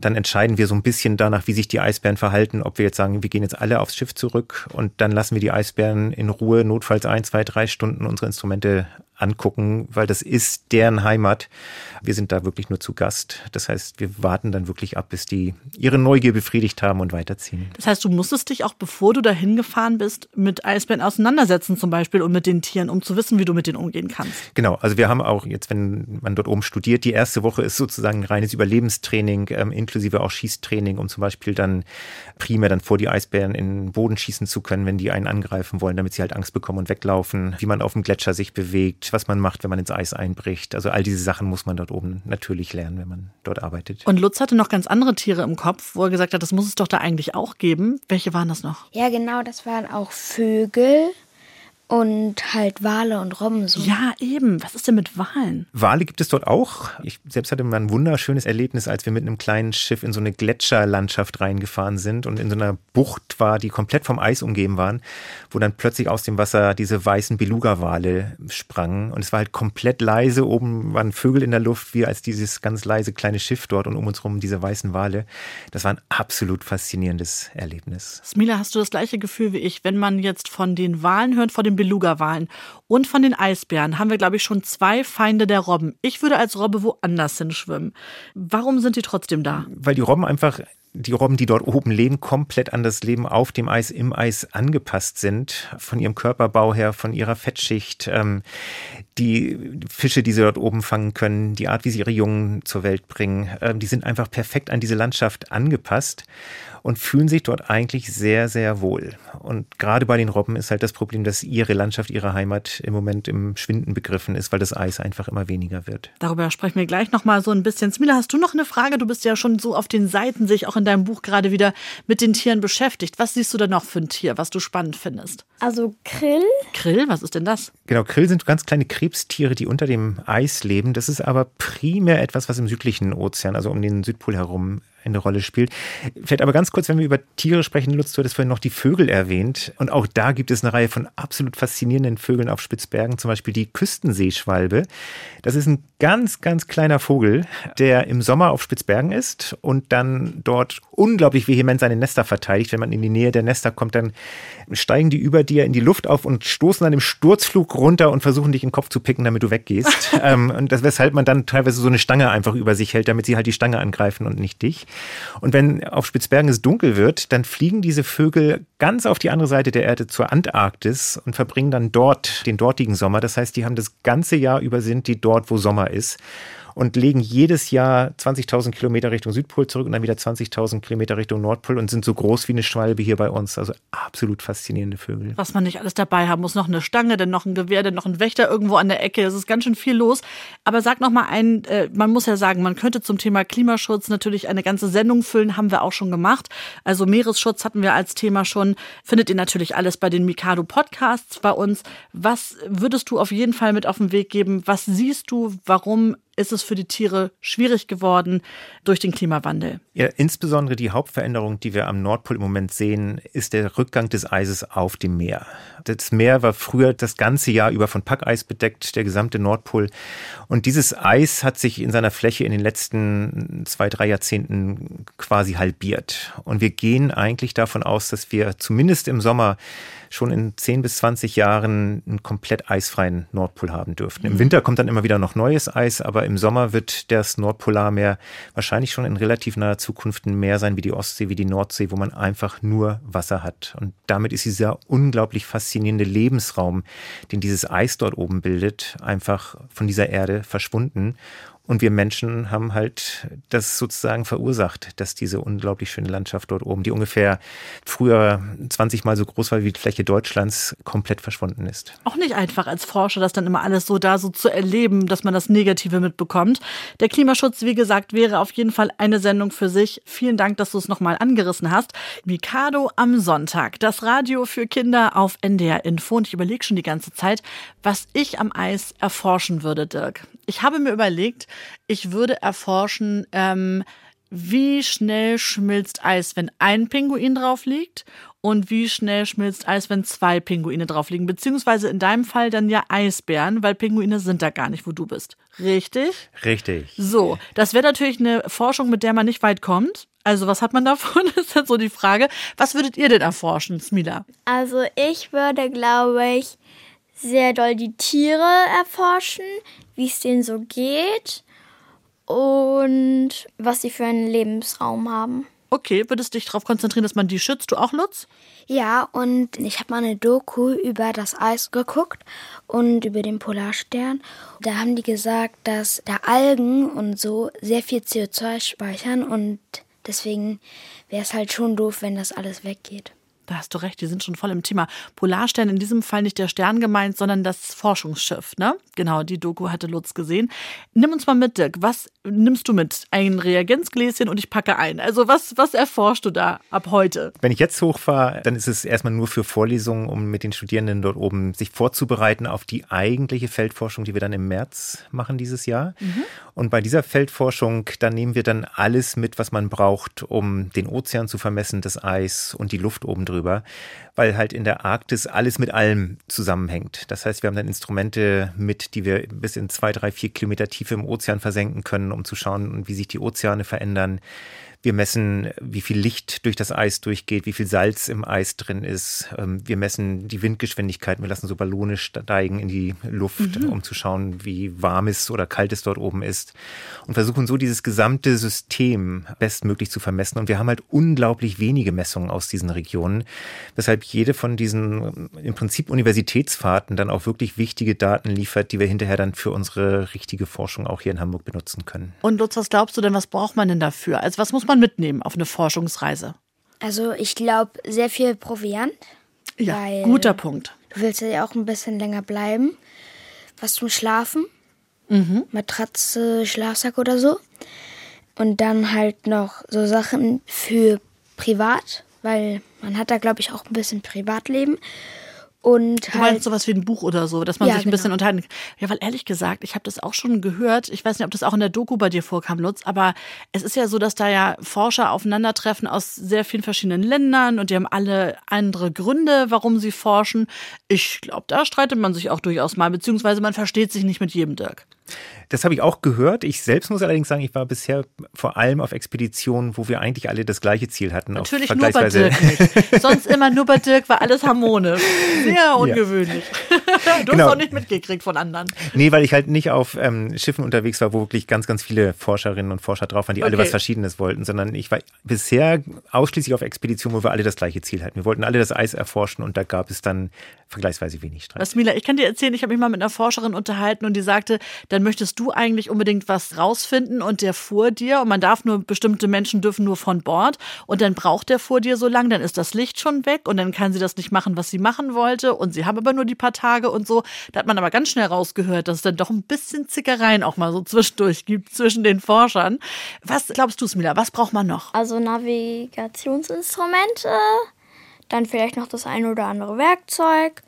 dann entscheiden wir so ein bisschen danach, wie sich die Eisbären verhalten, ob wir jetzt sagen, wir gehen jetzt alle aufs Schiff zurück und dann lassen wir die Eisbären in Ruhe, notfalls ein, zwei, drei Stunden unsere Instrumente angucken, weil das ist deren Heimat. Wir sind da wirklich nur zu Gast. Das heißt, wir warten dann wirklich ab, bis die ihre Neugier befriedigt haben und weiterziehen. Das heißt, du musstest dich auch, bevor du dahin gefahren bist, mit Eisbären auseinandersetzen zum Beispiel und mit den Tieren, um zu wissen, wie du mit denen umgehen kannst. Genau, also wir haben auch jetzt, wenn man dort oben studiert, die erste Woche ist sozusagen ein reines Überlebenstraining, ähm, inklusive auch Schießtraining, um zum Beispiel dann primär dann vor die Eisbären in den Boden schießen zu können, wenn die einen angreifen wollen, damit sie halt Angst bekommen und weglaufen, wie man auf dem Gletscher sich bewegt, was man macht, wenn man ins Eis einbricht. Also all diese Sachen muss man dort oben natürlich lernen, wenn man dort arbeitet. Und Lutz hatte noch ganz andere Tiere im Kopf, wo er gesagt hat, das muss es doch da eigentlich auch geben. Welche waren das noch? Ja, genau, das waren auch Vögel und halt Wale und Robben so. Ja, eben. Was ist denn mit Walen? Wale gibt es dort auch. Ich selbst hatte mal ein wunderschönes Erlebnis, als wir mit einem kleinen Schiff in so eine Gletscherlandschaft reingefahren sind und in so einer Bucht war, die komplett vom Eis umgeben waren, wo dann plötzlich aus dem Wasser diese weißen Beluga-Wale sprangen. Und es war halt komplett leise. Oben waren Vögel in der Luft, wie als dieses ganz leise kleine Schiff dort und um uns herum diese weißen Wale. Das war ein absolut faszinierendes Erlebnis. Smila, hast du das gleiche Gefühl wie ich, wenn man jetzt von den Walen hört, von den Beluga-Walen und von den Eisbären, haben wir, glaube ich, schon zwei Feinde der Robben. Ich würde als Robbe woanders hinschwimmen. Warum sind die trotzdem da? Weil die Robben einfach die Robben, die dort oben leben, komplett an das Leben auf dem Eis, im Eis angepasst sind, von ihrem Körperbau her, von ihrer Fettschicht, ähm, die Fische, die sie dort oben fangen können, die Art, wie sie ihre Jungen zur Welt bringen, ähm, die sind einfach perfekt an diese Landschaft angepasst und fühlen sich dort eigentlich sehr, sehr wohl. Und gerade bei den Robben ist halt das Problem, dass ihre Landschaft, ihre Heimat im Moment im Schwinden begriffen ist, weil das Eis einfach immer weniger wird. Darüber sprechen wir gleich noch mal so ein bisschen. Smila, hast du noch eine Frage? Du bist ja schon so auf den Seiten, sich auch in deinem Buch gerade wieder mit den Tieren beschäftigt. Was siehst du da noch für ein Tier, was du spannend findest? Also Krill. Krill, was ist denn das? Genau, Krill sind ganz kleine Krebstiere, die unter dem Eis leben. Das ist aber primär etwas, was im südlichen Ozean, also um den Südpol herum, eine Rolle spielt. Vielleicht aber ganz kurz, wenn wir über Tiere sprechen, Lutz, du hattest vorhin noch die Vögel erwähnt. Und auch da gibt es eine Reihe von absolut faszinierenden Vögeln auf Spitzbergen, zum Beispiel die Küstenseeschwalbe. Das ist ein ganz, ganz kleiner Vogel, der im Sommer auf Spitzbergen ist und dann dort unglaublich vehement seine Nester verteidigt. Wenn man in die Nähe der Nester kommt, dann steigen die über dir in die Luft auf und stoßen dann im Sturzflug runter und versuchen dich in den Kopf zu picken, damit du weggehst. [LAUGHS] ähm, und das, weshalb man dann teilweise so eine Stange einfach über sich hält, damit sie halt die Stange angreifen und nicht dich. Und wenn auf Spitzbergen es dunkel wird, dann fliegen diese Vögel ganz auf die andere Seite der Erde zur Antarktis und verbringen dann dort den dortigen Sommer. Das heißt, die haben das ganze Jahr über sind die dort, wo Sommer ist und legen jedes Jahr 20.000 Kilometer Richtung Südpol zurück und dann wieder 20.000 Kilometer Richtung Nordpol und sind so groß wie eine Schwalbe hier bei uns. Also absolut faszinierende Vögel. Was man nicht alles dabei haben muss. Noch eine Stange, dann noch ein Gewehr, dann noch ein Wächter irgendwo an der Ecke. Das ist ganz schön viel los. Aber sag noch mal ein, äh, man muss ja sagen, man könnte zum Thema Klimaschutz natürlich eine ganze Sendung füllen, haben wir auch schon gemacht. Also Meeresschutz hatten wir als Thema schon. Findet ihr natürlich alles bei den Mikado Podcasts bei uns. Was würdest du auf jeden Fall mit auf den Weg geben? Was siehst du, warum ist es für die Tiere schwierig geworden durch den Klimawandel. Ja, insbesondere die Hauptveränderung, die wir am Nordpol im Moment sehen, ist der Rückgang des Eises auf dem Meer. Das Meer war früher das ganze Jahr über von Packeis bedeckt, der gesamte Nordpol. Und dieses Eis hat sich in seiner Fläche in den letzten zwei, drei Jahrzehnten quasi halbiert. Und wir gehen eigentlich davon aus, dass wir zumindest im Sommer schon in 10 bis 20 Jahren einen komplett eisfreien Nordpol haben dürften. Im. Winter kommt dann immer wieder noch neues Eis, aber im Sommer wird das Nordpolarmeer wahrscheinlich schon in relativ naher Zukunft ein Meer sein wie die Ostsee, wie die Nordsee, wo man einfach nur Wasser hat. Und damit ist dieser unglaublich faszinierende Lebensraum, den dieses Eis dort oben bildet, einfach von dieser Erde verschwunden. Und wir Menschen haben halt das sozusagen verursacht, dass diese unglaublich schöne Landschaft dort oben, die ungefähr früher 20 mal so groß war wie die Fläche Deutschlands, komplett verschwunden ist. Auch nicht einfach als Forscher, das dann immer alles so da so zu erleben, dass man das Negative mitbekommt. Der Klimaschutz, wie gesagt, wäre auf jeden Fall eine Sendung für sich. Vielen Dank, dass du es nochmal angerissen hast. Mikado am Sonntag, das Radio für Kinder auf NDR Info. Und ich überlege schon die ganze Zeit, was ich am Eis erforschen würde, Dirk. Ich habe mir überlegt, ich würde erforschen, ähm, wie schnell schmilzt Eis, wenn ein Pinguin drauf liegt und wie schnell schmilzt Eis, wenn zwei Pinguine drauf liegen. Beziehungsweise in deinem Fall dann ja Eisbären, weil Pinguine sind da gar nicht, wo du bist. Richtig? Richtig. So, das wäre natürlich eine Forschung, mit der man nicht weit kommt. Also was hat man davon? [LAUGHS] ist jetzt so die Frage. Was würdet ihr denn erforschen, Smila? Also ich würde, glaube ich, sehr doll die Tiere erforschen, wie es denen so geht und was sie für einen Lebensraum haben. Okay, würdest dich darauf konzentrieren, dass man die schützt? Du auch, Lutz? Ja, und ich habe mal eine Doku über das Eis geguckt und über den Polarstern. Da haben die gesagt, dass da Algen und so sehr viel CO2 speichern und deswegen wäre es halt schon doof, wenn das alles weggeht. Da hast du recht, die sind schon voll im Thema. Polarstern in diesem Fall nicht der Stern gemeint, sondern das Forschungsschiff, ne? Genau, die Doku hatte Lutz gesehen. Nimm uns mal mit, Dirk. Was nimmst du mit? Ein Reagenzgläschen und ich packe ein. Also was, was erforschst du da ab heute? Wenn ich jetzt hochfahre, dann ist es erstmal nur für Vorlesungen, um mit den Studierenden dort oben sich vorzubereiten auf die eigentliche Feldforschung, die wir dann im März machen dieses Jahr. Mhm. Und bei dieser Feldforschung, da nehmen wir dann alles mit, was man braucht, um den Ozean zu vermessen, das Eis und die Luft oben drüber, weil halt in der Arktis alles mit allem zusammenhängt. Das heißt, wir haben dann Instrumente mit, die wir bis in zwei, drei, vier Kilometer Tiefe im Ozean versenken können, um zu schauen, wie sich die Ozeane verändern. Wir messen, wie viel Licht durch das Eis durchgeht, wie viel Salz im Eis drin ist. Ähm, wir messen die Windgeschwindigkeit. Wir lassen so Ballone steigen in die Luft, mhm. um zu schauen, wie warm es oder kalt es dort oben ist. Und versuchen so dieses gesamte System bestmöglich zu vermessen. Und wir haben halt unglaublich wenige Messungen aus diesen Regionen, weshalb jede von diesen im Prinzip Universitätsfahrten dann auch wirklich wichtige Daten liefert, die wir hinterher dann für unsere richtige Forschung auch hier in Hamburg benutzen können. Und Lutz, was glaubst du denn, was braucht man denn dafür? Also was muss man man mitnehmen auf eine Forschungsreise? Also ich glaube, sehr viel Proviant. Ja, guter Punkt. Du willst ja auch ein bisschen länger bleiben. Was zum Schlafen. Mhm. Matratze, Schlafsack oder so. Und dann halt noch so Sachen für privat, weil man hat da, glaube ich, auch ein bisschen Privatleben. Und du halt sowas wie ein Buch oder so, dass man ja, sich ein genau. bisschen unterhalten kann. Ja, weil ehrlich gesagt, ich habe das auch schon gehört. Ich weiß nicht, ob das auch in der Doku bei dir vorkam, Lutz, aber es ist ja so, dass da ja Forscher aufeinandertreffen aus sehr vielen verschiedenen Ländern und die haben alle andere Gründe, warum sie forschen. Ich glaube, da streitet man sich auch durchaus mal, beziehungsweise man versteht sich nicht mit jedem Dirk. Das habe ich auch gehört. Ich selbst muss allerdings sagen, ich war bisher vor allem auf Expeditionen, wo wir eigentlich alle das gleiche Ziel hatten. Natürlich nur bei Dirk nicht. Sonst immer nur bei Dirk war alles harmonisch. Sehr ungewöhnlich. Ja. [LAUGHS] du genau. hast auch nicht mitgekriegt von anderen. Nee, weil ich halt nicht auf ähm, Schiffen unterwegs war, wo wirklich ganz, ganz viele Forscherinnen und Forscher drauf waren, die okay. alle was Verschiedenes wollten, sondern ich war bisher ausschließlich auf Expeditionen, wo wir alle das gleiche Ziel hatten. Wir wollten alle das Eis erforschen und da gab es dann vergleichsweise wenig Streit. Was, Mila, ich kann dir erzählen, ich habe mich mal mit einer Forscherin unterhalten und die sagte, dann möchtest du eigentlich unbedingt was rausfinden und der fuhr dir und man darf nur, bestimmte Menschen dürfen nur von Bord und dann braucht der vor dir so lang, dann ist das Licht schon weg und dann kann sie das nicht machen, was sie machen wollte und sie haben aber nur die paar Tage und so. Da hat man aber ganz schnell rausgehört, dass es dann doch ein bisschen Zickereien auch mal so zwischendurch gibt zwischen den Forschern. Was glaubst du, Smila, was braucht man noch? Also Navigationsinstrumente, dann vielleicht noch das ein oder andere Werkzeug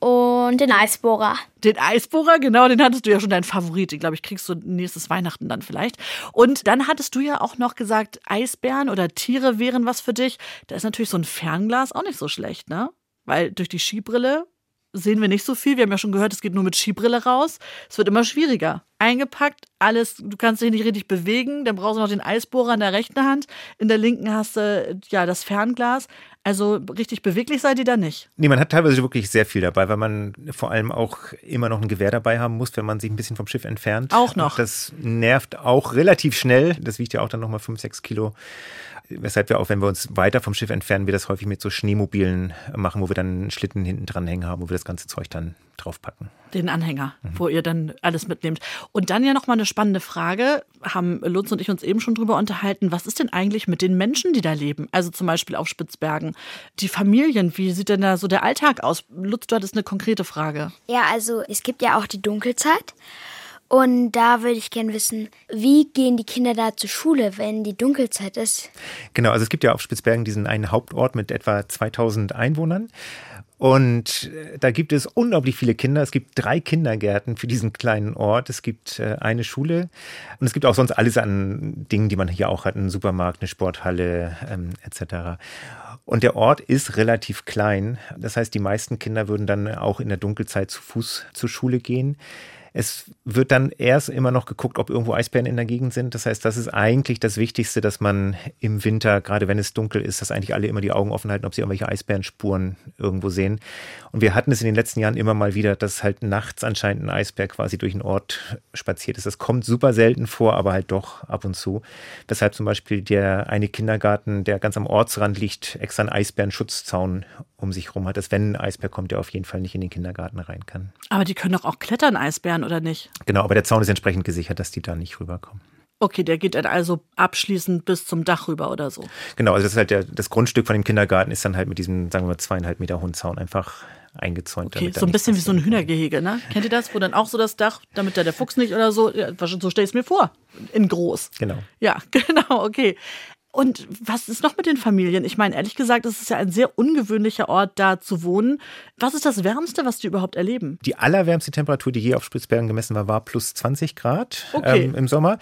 und den Eisbohrer. Den Eisbohrer, genau, den hattest du ja schon dein Favorit. Ich glaube, ich kriegst du nächstes Weihnachten dann vielleicht. Und dann hattest du ja auch noch gesagt, Eisbären oder Tiere wären was für dich. Da ist natürlich so ein Fernglas auch nicht so schlecht, ne? Weil durch die Skibrille sehen wir nicht so viel. Wir haben ja schon gehört, es geht nur mit Skibrille raus. Es wird immer schwieriger. Eingepackt, alles, du kannst dich nicht richtig bewegen. Dann brauchst du noch den Eisbohrer in der rechten Hand. In der linken hast du ja das Fernglas. Also richtig beweglich seid ihr da nicht. Nee, man hat teilweise wirklich sehr viel dabei, weil man vor allem auch immer noch ein Gewehr dabei haben muss, wenn man sich ein bisschen vom Schiff entfernt. Auch noch. Und das nervt auch relativ schnell. Das wiegt ja auch dann nochmal 5, 6 Kilo weshalb wir auch, wenn wir uns weiter vom Schiff entfernen, wir das häufig mit so Schneemobilen machen, wo wir dann einen Schlitten hinten dran hängen haben, wo wir das ganze Zeug dann draufpacken. Den Anhänger, mhm. wo ihr dann alles mitnehmt. Und dann ja nochmal eine spannende Frage, haben Lutz und ich uns eben schon drüber unterhalten, was ist denn eigentlich mit den Menschen, die da leben? Also zum Beispiel auf Spitzbergen. Die Familien, wie sieht denn da so der Alltag aus? Lutz, du hattest eine konkrete Frage. Ja, also es gibt ja auch die Dunkelzeit. Und da würde ich gerne wissen, wie gehen die Kinder da zur Schule, wenn die Dunkelzeit ist? Genau, also es gibt ja auf Spitzbergen diesen einen Hauptort mit etwa 2000 Einwohnern. Und äh, da gibt es unglaublich viele Kinder. Es gibt drei Kindergärten für diesen kleinen Ort. Es gibt äh, eine Schule und es gibt auch sonst alles an Dingen, die man hier auch hat. Einen Supermarkt, eine Sporthalle ähm, etc. Und der Ort ist relativ klein. Das heißt, die meisten Kinder würden dann auch in der Dunkelzeit zu Fuß zur Schule gehen. Es wird dann erst immer noch geguckt, ob irgendwo Eisbären in der Gegend sind. Das heißt, das ist eigentlich das Wichtigste, dass man im Winter, gerade wenn es dunkel ist, dass eigentlich alle immer die Augen offen halten, ob sie irgendwelche Eisbärenspuren irgendwo sehen. Und wir hatten es in den letzten Jahren immer mal wieder, dass halt nachts anscheinend ein Eisbär quasi durch einen Ort spaziert ist. Das kommt super selten vor, aber halt doch ab und zu. Weshalb zum Beispiel der eine Kindergarten, der ganz am Ortsrand liegt, extra einen Eisbärenschutzzaun um sich rum hat, dass wenn ein Eisbär kommt, der auf jeden Fall nicht in den Kindergarten rein kann. Aber die können doch auch klettern, Eisbären, oder nicht? Genau, aber der Zaun ist entsprechend gesichert, dass die da nicht rüberkommen. Okay, der geht dann also abschließend bis zum Dach rüber oder so. Genau, also das ist halt der, das Grundstück von dem Kindergarten ist dann halt mit diesem, sagen wir mal, zweieinhalb Meter hohen Zaun einfach eingezäunt. Okay, so ein bisschen wie so ein Hühnergehege, ne? Kennt ihr das? Wo dann auch so das Dach, damit da der Fuchs nicht oder so, ja, so stell ich es mir vor. In groß. Genau. Ja, [LAUGHS] genau, okay. Und was ist noch mit den Familien? Ich meine, ehrlich gesagt, es ist ja ein sehr ungewöhnlicher Ort, da zu wohnen. Was ist das Wärmste, was die überhaupt erleben? Die allerwärmste Temperatur, die je auf Spitzbergen gemessen war, war plus 20 Grad Okay. ähm, im Sommer.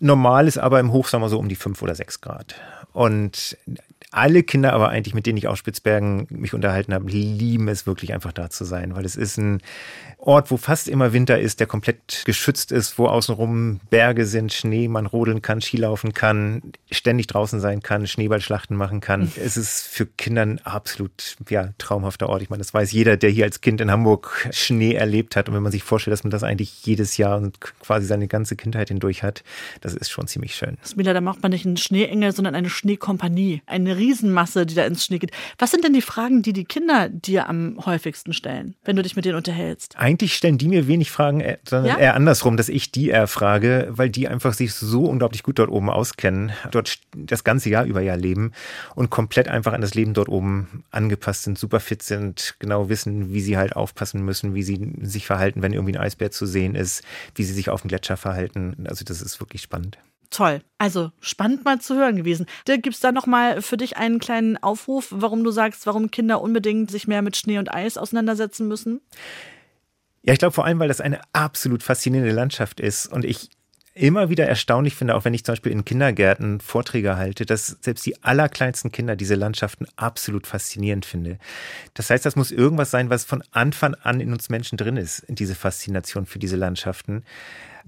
Normal ist aber im Hochsommer so um die 5 oder 6 Grad. Und alle Kinder aber eigentlich, mit denen ich auf Spitzbergen mich unterhalten habe, lieben es wirklich einfach da zu sein, weil es ist ein Ort, wo fast immer Winter ist, der komplett geschützt ist, wo außenrum Berge sind, Schnee, man rodeln kann, Skilaufen kann, ständig draußen sein kann, Schneeballschlachten machen kann. Es ist für Kinder ein absolut ja, traumhafter Ort. Ich meine, das weiß jeder, der hier als Kind in Hamburg Schnee erlebt hat. Und wenn man sich vorstellt, dass man das eigentlich jedes Jahr und quasi seine ganze Kindheit hindurch hat, das ist schon ziemlich schön. Smila, da macht man nicht einen Schneeengel, sondern eine Schneekompanie. Eine Riesenmasse, die da ins Schnee geht. Was sind denn die Fragen, die die Kinder dir am häufigsten stellen, wenn du dich mit denen unterhältst? Eigentlich stellen die mir wenig Fragen, äh, sondern Ja? eher andersrum, dass ich die eher frage, weil die einfach sich so unglaublich gut dort oben auskennen, dort das ganze Jahr über ja leben und komplett einfach an das Leben dort oben angepasst sind, super fit sind, genau wissen, wie sie halt aufpassen müssen, wie sie sich verhalten, wenn irgendwie ein Eisbär zu sehen ist, wie sie sich auf dem Gletscher verhalten. Also das ist wirklich spannend. Toll. Also spannend mal zu hören gewesen. Dirk, gibt's da noch mal für dich einen kleinen Aufruf, warum du sagst, warum Kinder unbedingt sich mehr mit Schnee und Eis auseinandersetzen müssen? Ja, ich glaube vor allem, weil das eine absolut faszinierende Landschaft ist und ich immer wieder erstaunlich finde, auch wenn ich zum Beispiel in Kindergärten Vorträge halte, dass selbst die allerkleinsten Kinder diese Landschaften absolut faszinierend finde. Das heißt, das muss irgendwas sein, was von Anfang an in uns Menschen drin ist, diese Faszination für diese Landschaften.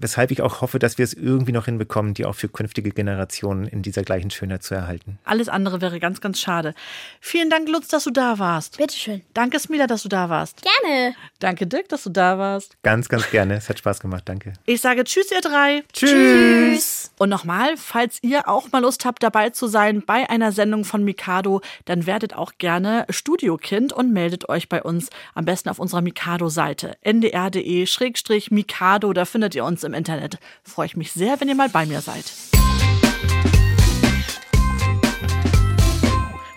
Weshalb ich auch hoffe, dass wir es irgendwie noch hinbekommen, die auch für künftige Generationen in dieser gleichen Schönheit zu erhalten. Alles andere wäre ganz, ganz schade. Vielen Dank, Lutz, dass du da warst. Bitteschön. Danke, Smila, dass du da warst. Gerne. Danke, Dirk, dass du da warst. Ganz, ganz gerne. Es hat Spaß gemacht. Danke. Ich sage Tschüss, ihr drei. Tschüss. Und nochmal, falls ihr auch mal Lust habt, dabei zu sein bei einer Sendung von Mikado, dann werdet auch gerne Studiokind und meldet euch bei uns am besten auf unserer Mikado-Seite ndr.de-mikado. Da findet ihr uns im Internet. Freue ich mich sehr, wenn ihr mal bei mir seid.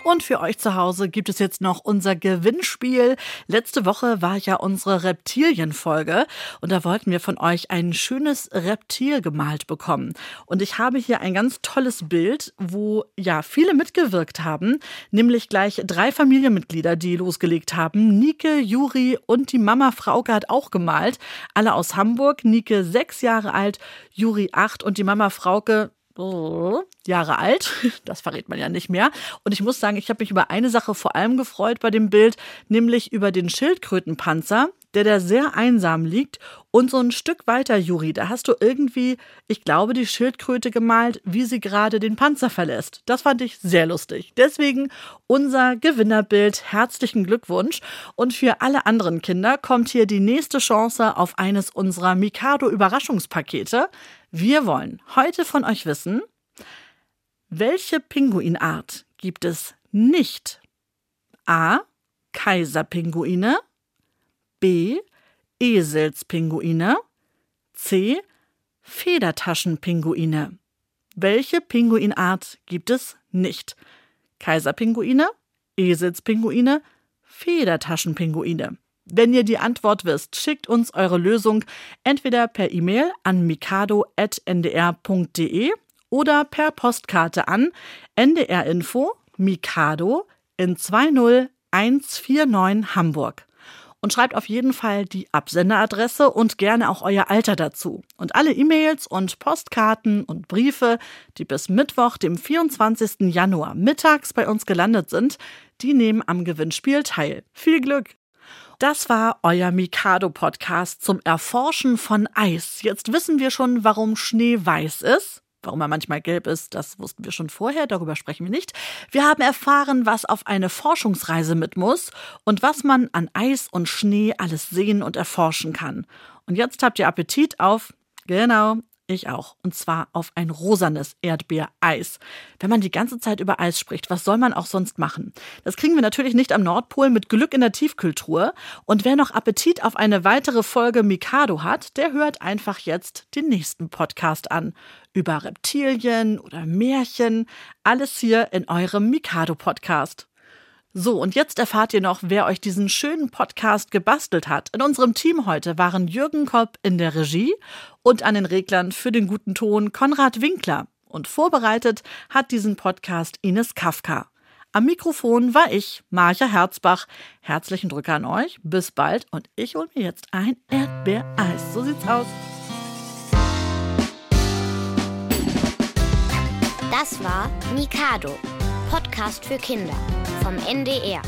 Und für euch zu Hause gibt es jetzt noch unser Gewinnspiel. Letzte Woche war ja unsere Reptilienfolge und da wollten wir von euch ein schönes Reptil gemalt bekommen. Und ich habe hier ein ganz tolles Bild, wo ja viele mitgewirkt haben, nämlich gleich drei Familienmitglieder, die losgelegt haben. Nike, Juri und die Mama Frauke hat auch gemalt. Alle aus Hamburg. Nike sechs Jahre alt, Juri acht und die Mama Frauke Jahre alt. [LAUGHS] Das verrät man ja nicht mehr. Und ich muss sagen, ich habe mich über eine Sache vor allem gefreut bei dem Bild, nämlich über den Schildkrötenpanzer, der da sehr einsam liegt. Und so ein Stück weiter, Juri, da hast du irgendwie, ich glaube, die Schildkröte gemalt, wie sie gerade den Panzer verlässt. Das fand ich sehr lustig. Deswegen unser Gewinnerbild. Herzlichen Glückwunsch. Und für alle anderen Kinder kommt hier die nächste Chance auf eines unserer Mikado-Überraschungspakete. Wir wollen heute von euch wissen, welche Pinguinart gibt es nicht? A. Kaiserpinguine. B. Eselspinguine. C. Federtaschenpinguine. Welche Pinguinart gibt es nicht? Kaiserpinguine, Eselspinguine, Federtaschenpinguine. Wenn ihr die Antwort wisst, schickt uns eure Lösung entweder per E-Mail an mikado.ndr.de oder per Postkarte an NDR Info Mikado in 20149 Hamburg. Und schreibt auf jeden Fall die Absenderadresse und gerne auch euer Alter dazu. Und alle E-Mails und Postkarten und Briefe, die bis Mittwoch, dem 24. Januar mittags bei uns gelandet sind, die nehmen am Gewinnspiel teil. Viel Glück! Das war euer Mikado-Podcast zum Erforschen von Eis. Jetzt wissen wir schon, warum Schnee weiß ist. Warum er manchmal gelb ist, das wussten wir schon vorher, darüber sprechen wir nicht. Wir haben erfahren, was auf eine Forschungsreise mit muss und was man an Eis und Schnee alles sehen und erforschen kann. Und jetzt habt ihr Appetit auf, genau, Ich auch. Und zwar auf ein rosanes Erdbeereis. Wenn man die ganze Zeit über Eis spricht, was soll man auch sonst machen? Das kriegen wir natürlich nicht am Nordpol mit Glück in der Tiefkühltruhe. Und wer noch Appetit auf eine weitere Folge Mikado hat, der hört einfach jetzt den nächsten Podcast an. Über Reptilien oder Märchen. Alles hier in eurem Mikado-Podcast. So, und jetzt erfahrt ihr noch, wer euch diesen schönen Podcast gebastelt hat. In unserem Team heute waren Jürgen Kopp in der Regie und an den Reglern für den guten Ton Konrad Winkler. Und vorbereitet hat diesen Podcast Ines Kafka. Am Mikrofon war ich, Marja Herzbach. Herzlichen Drück an euch. Bis bald und ich hole mir jetzt ein Erdbeereis. So sieht's aus. Das war Mikado, Podcast für Kinder vom NDR.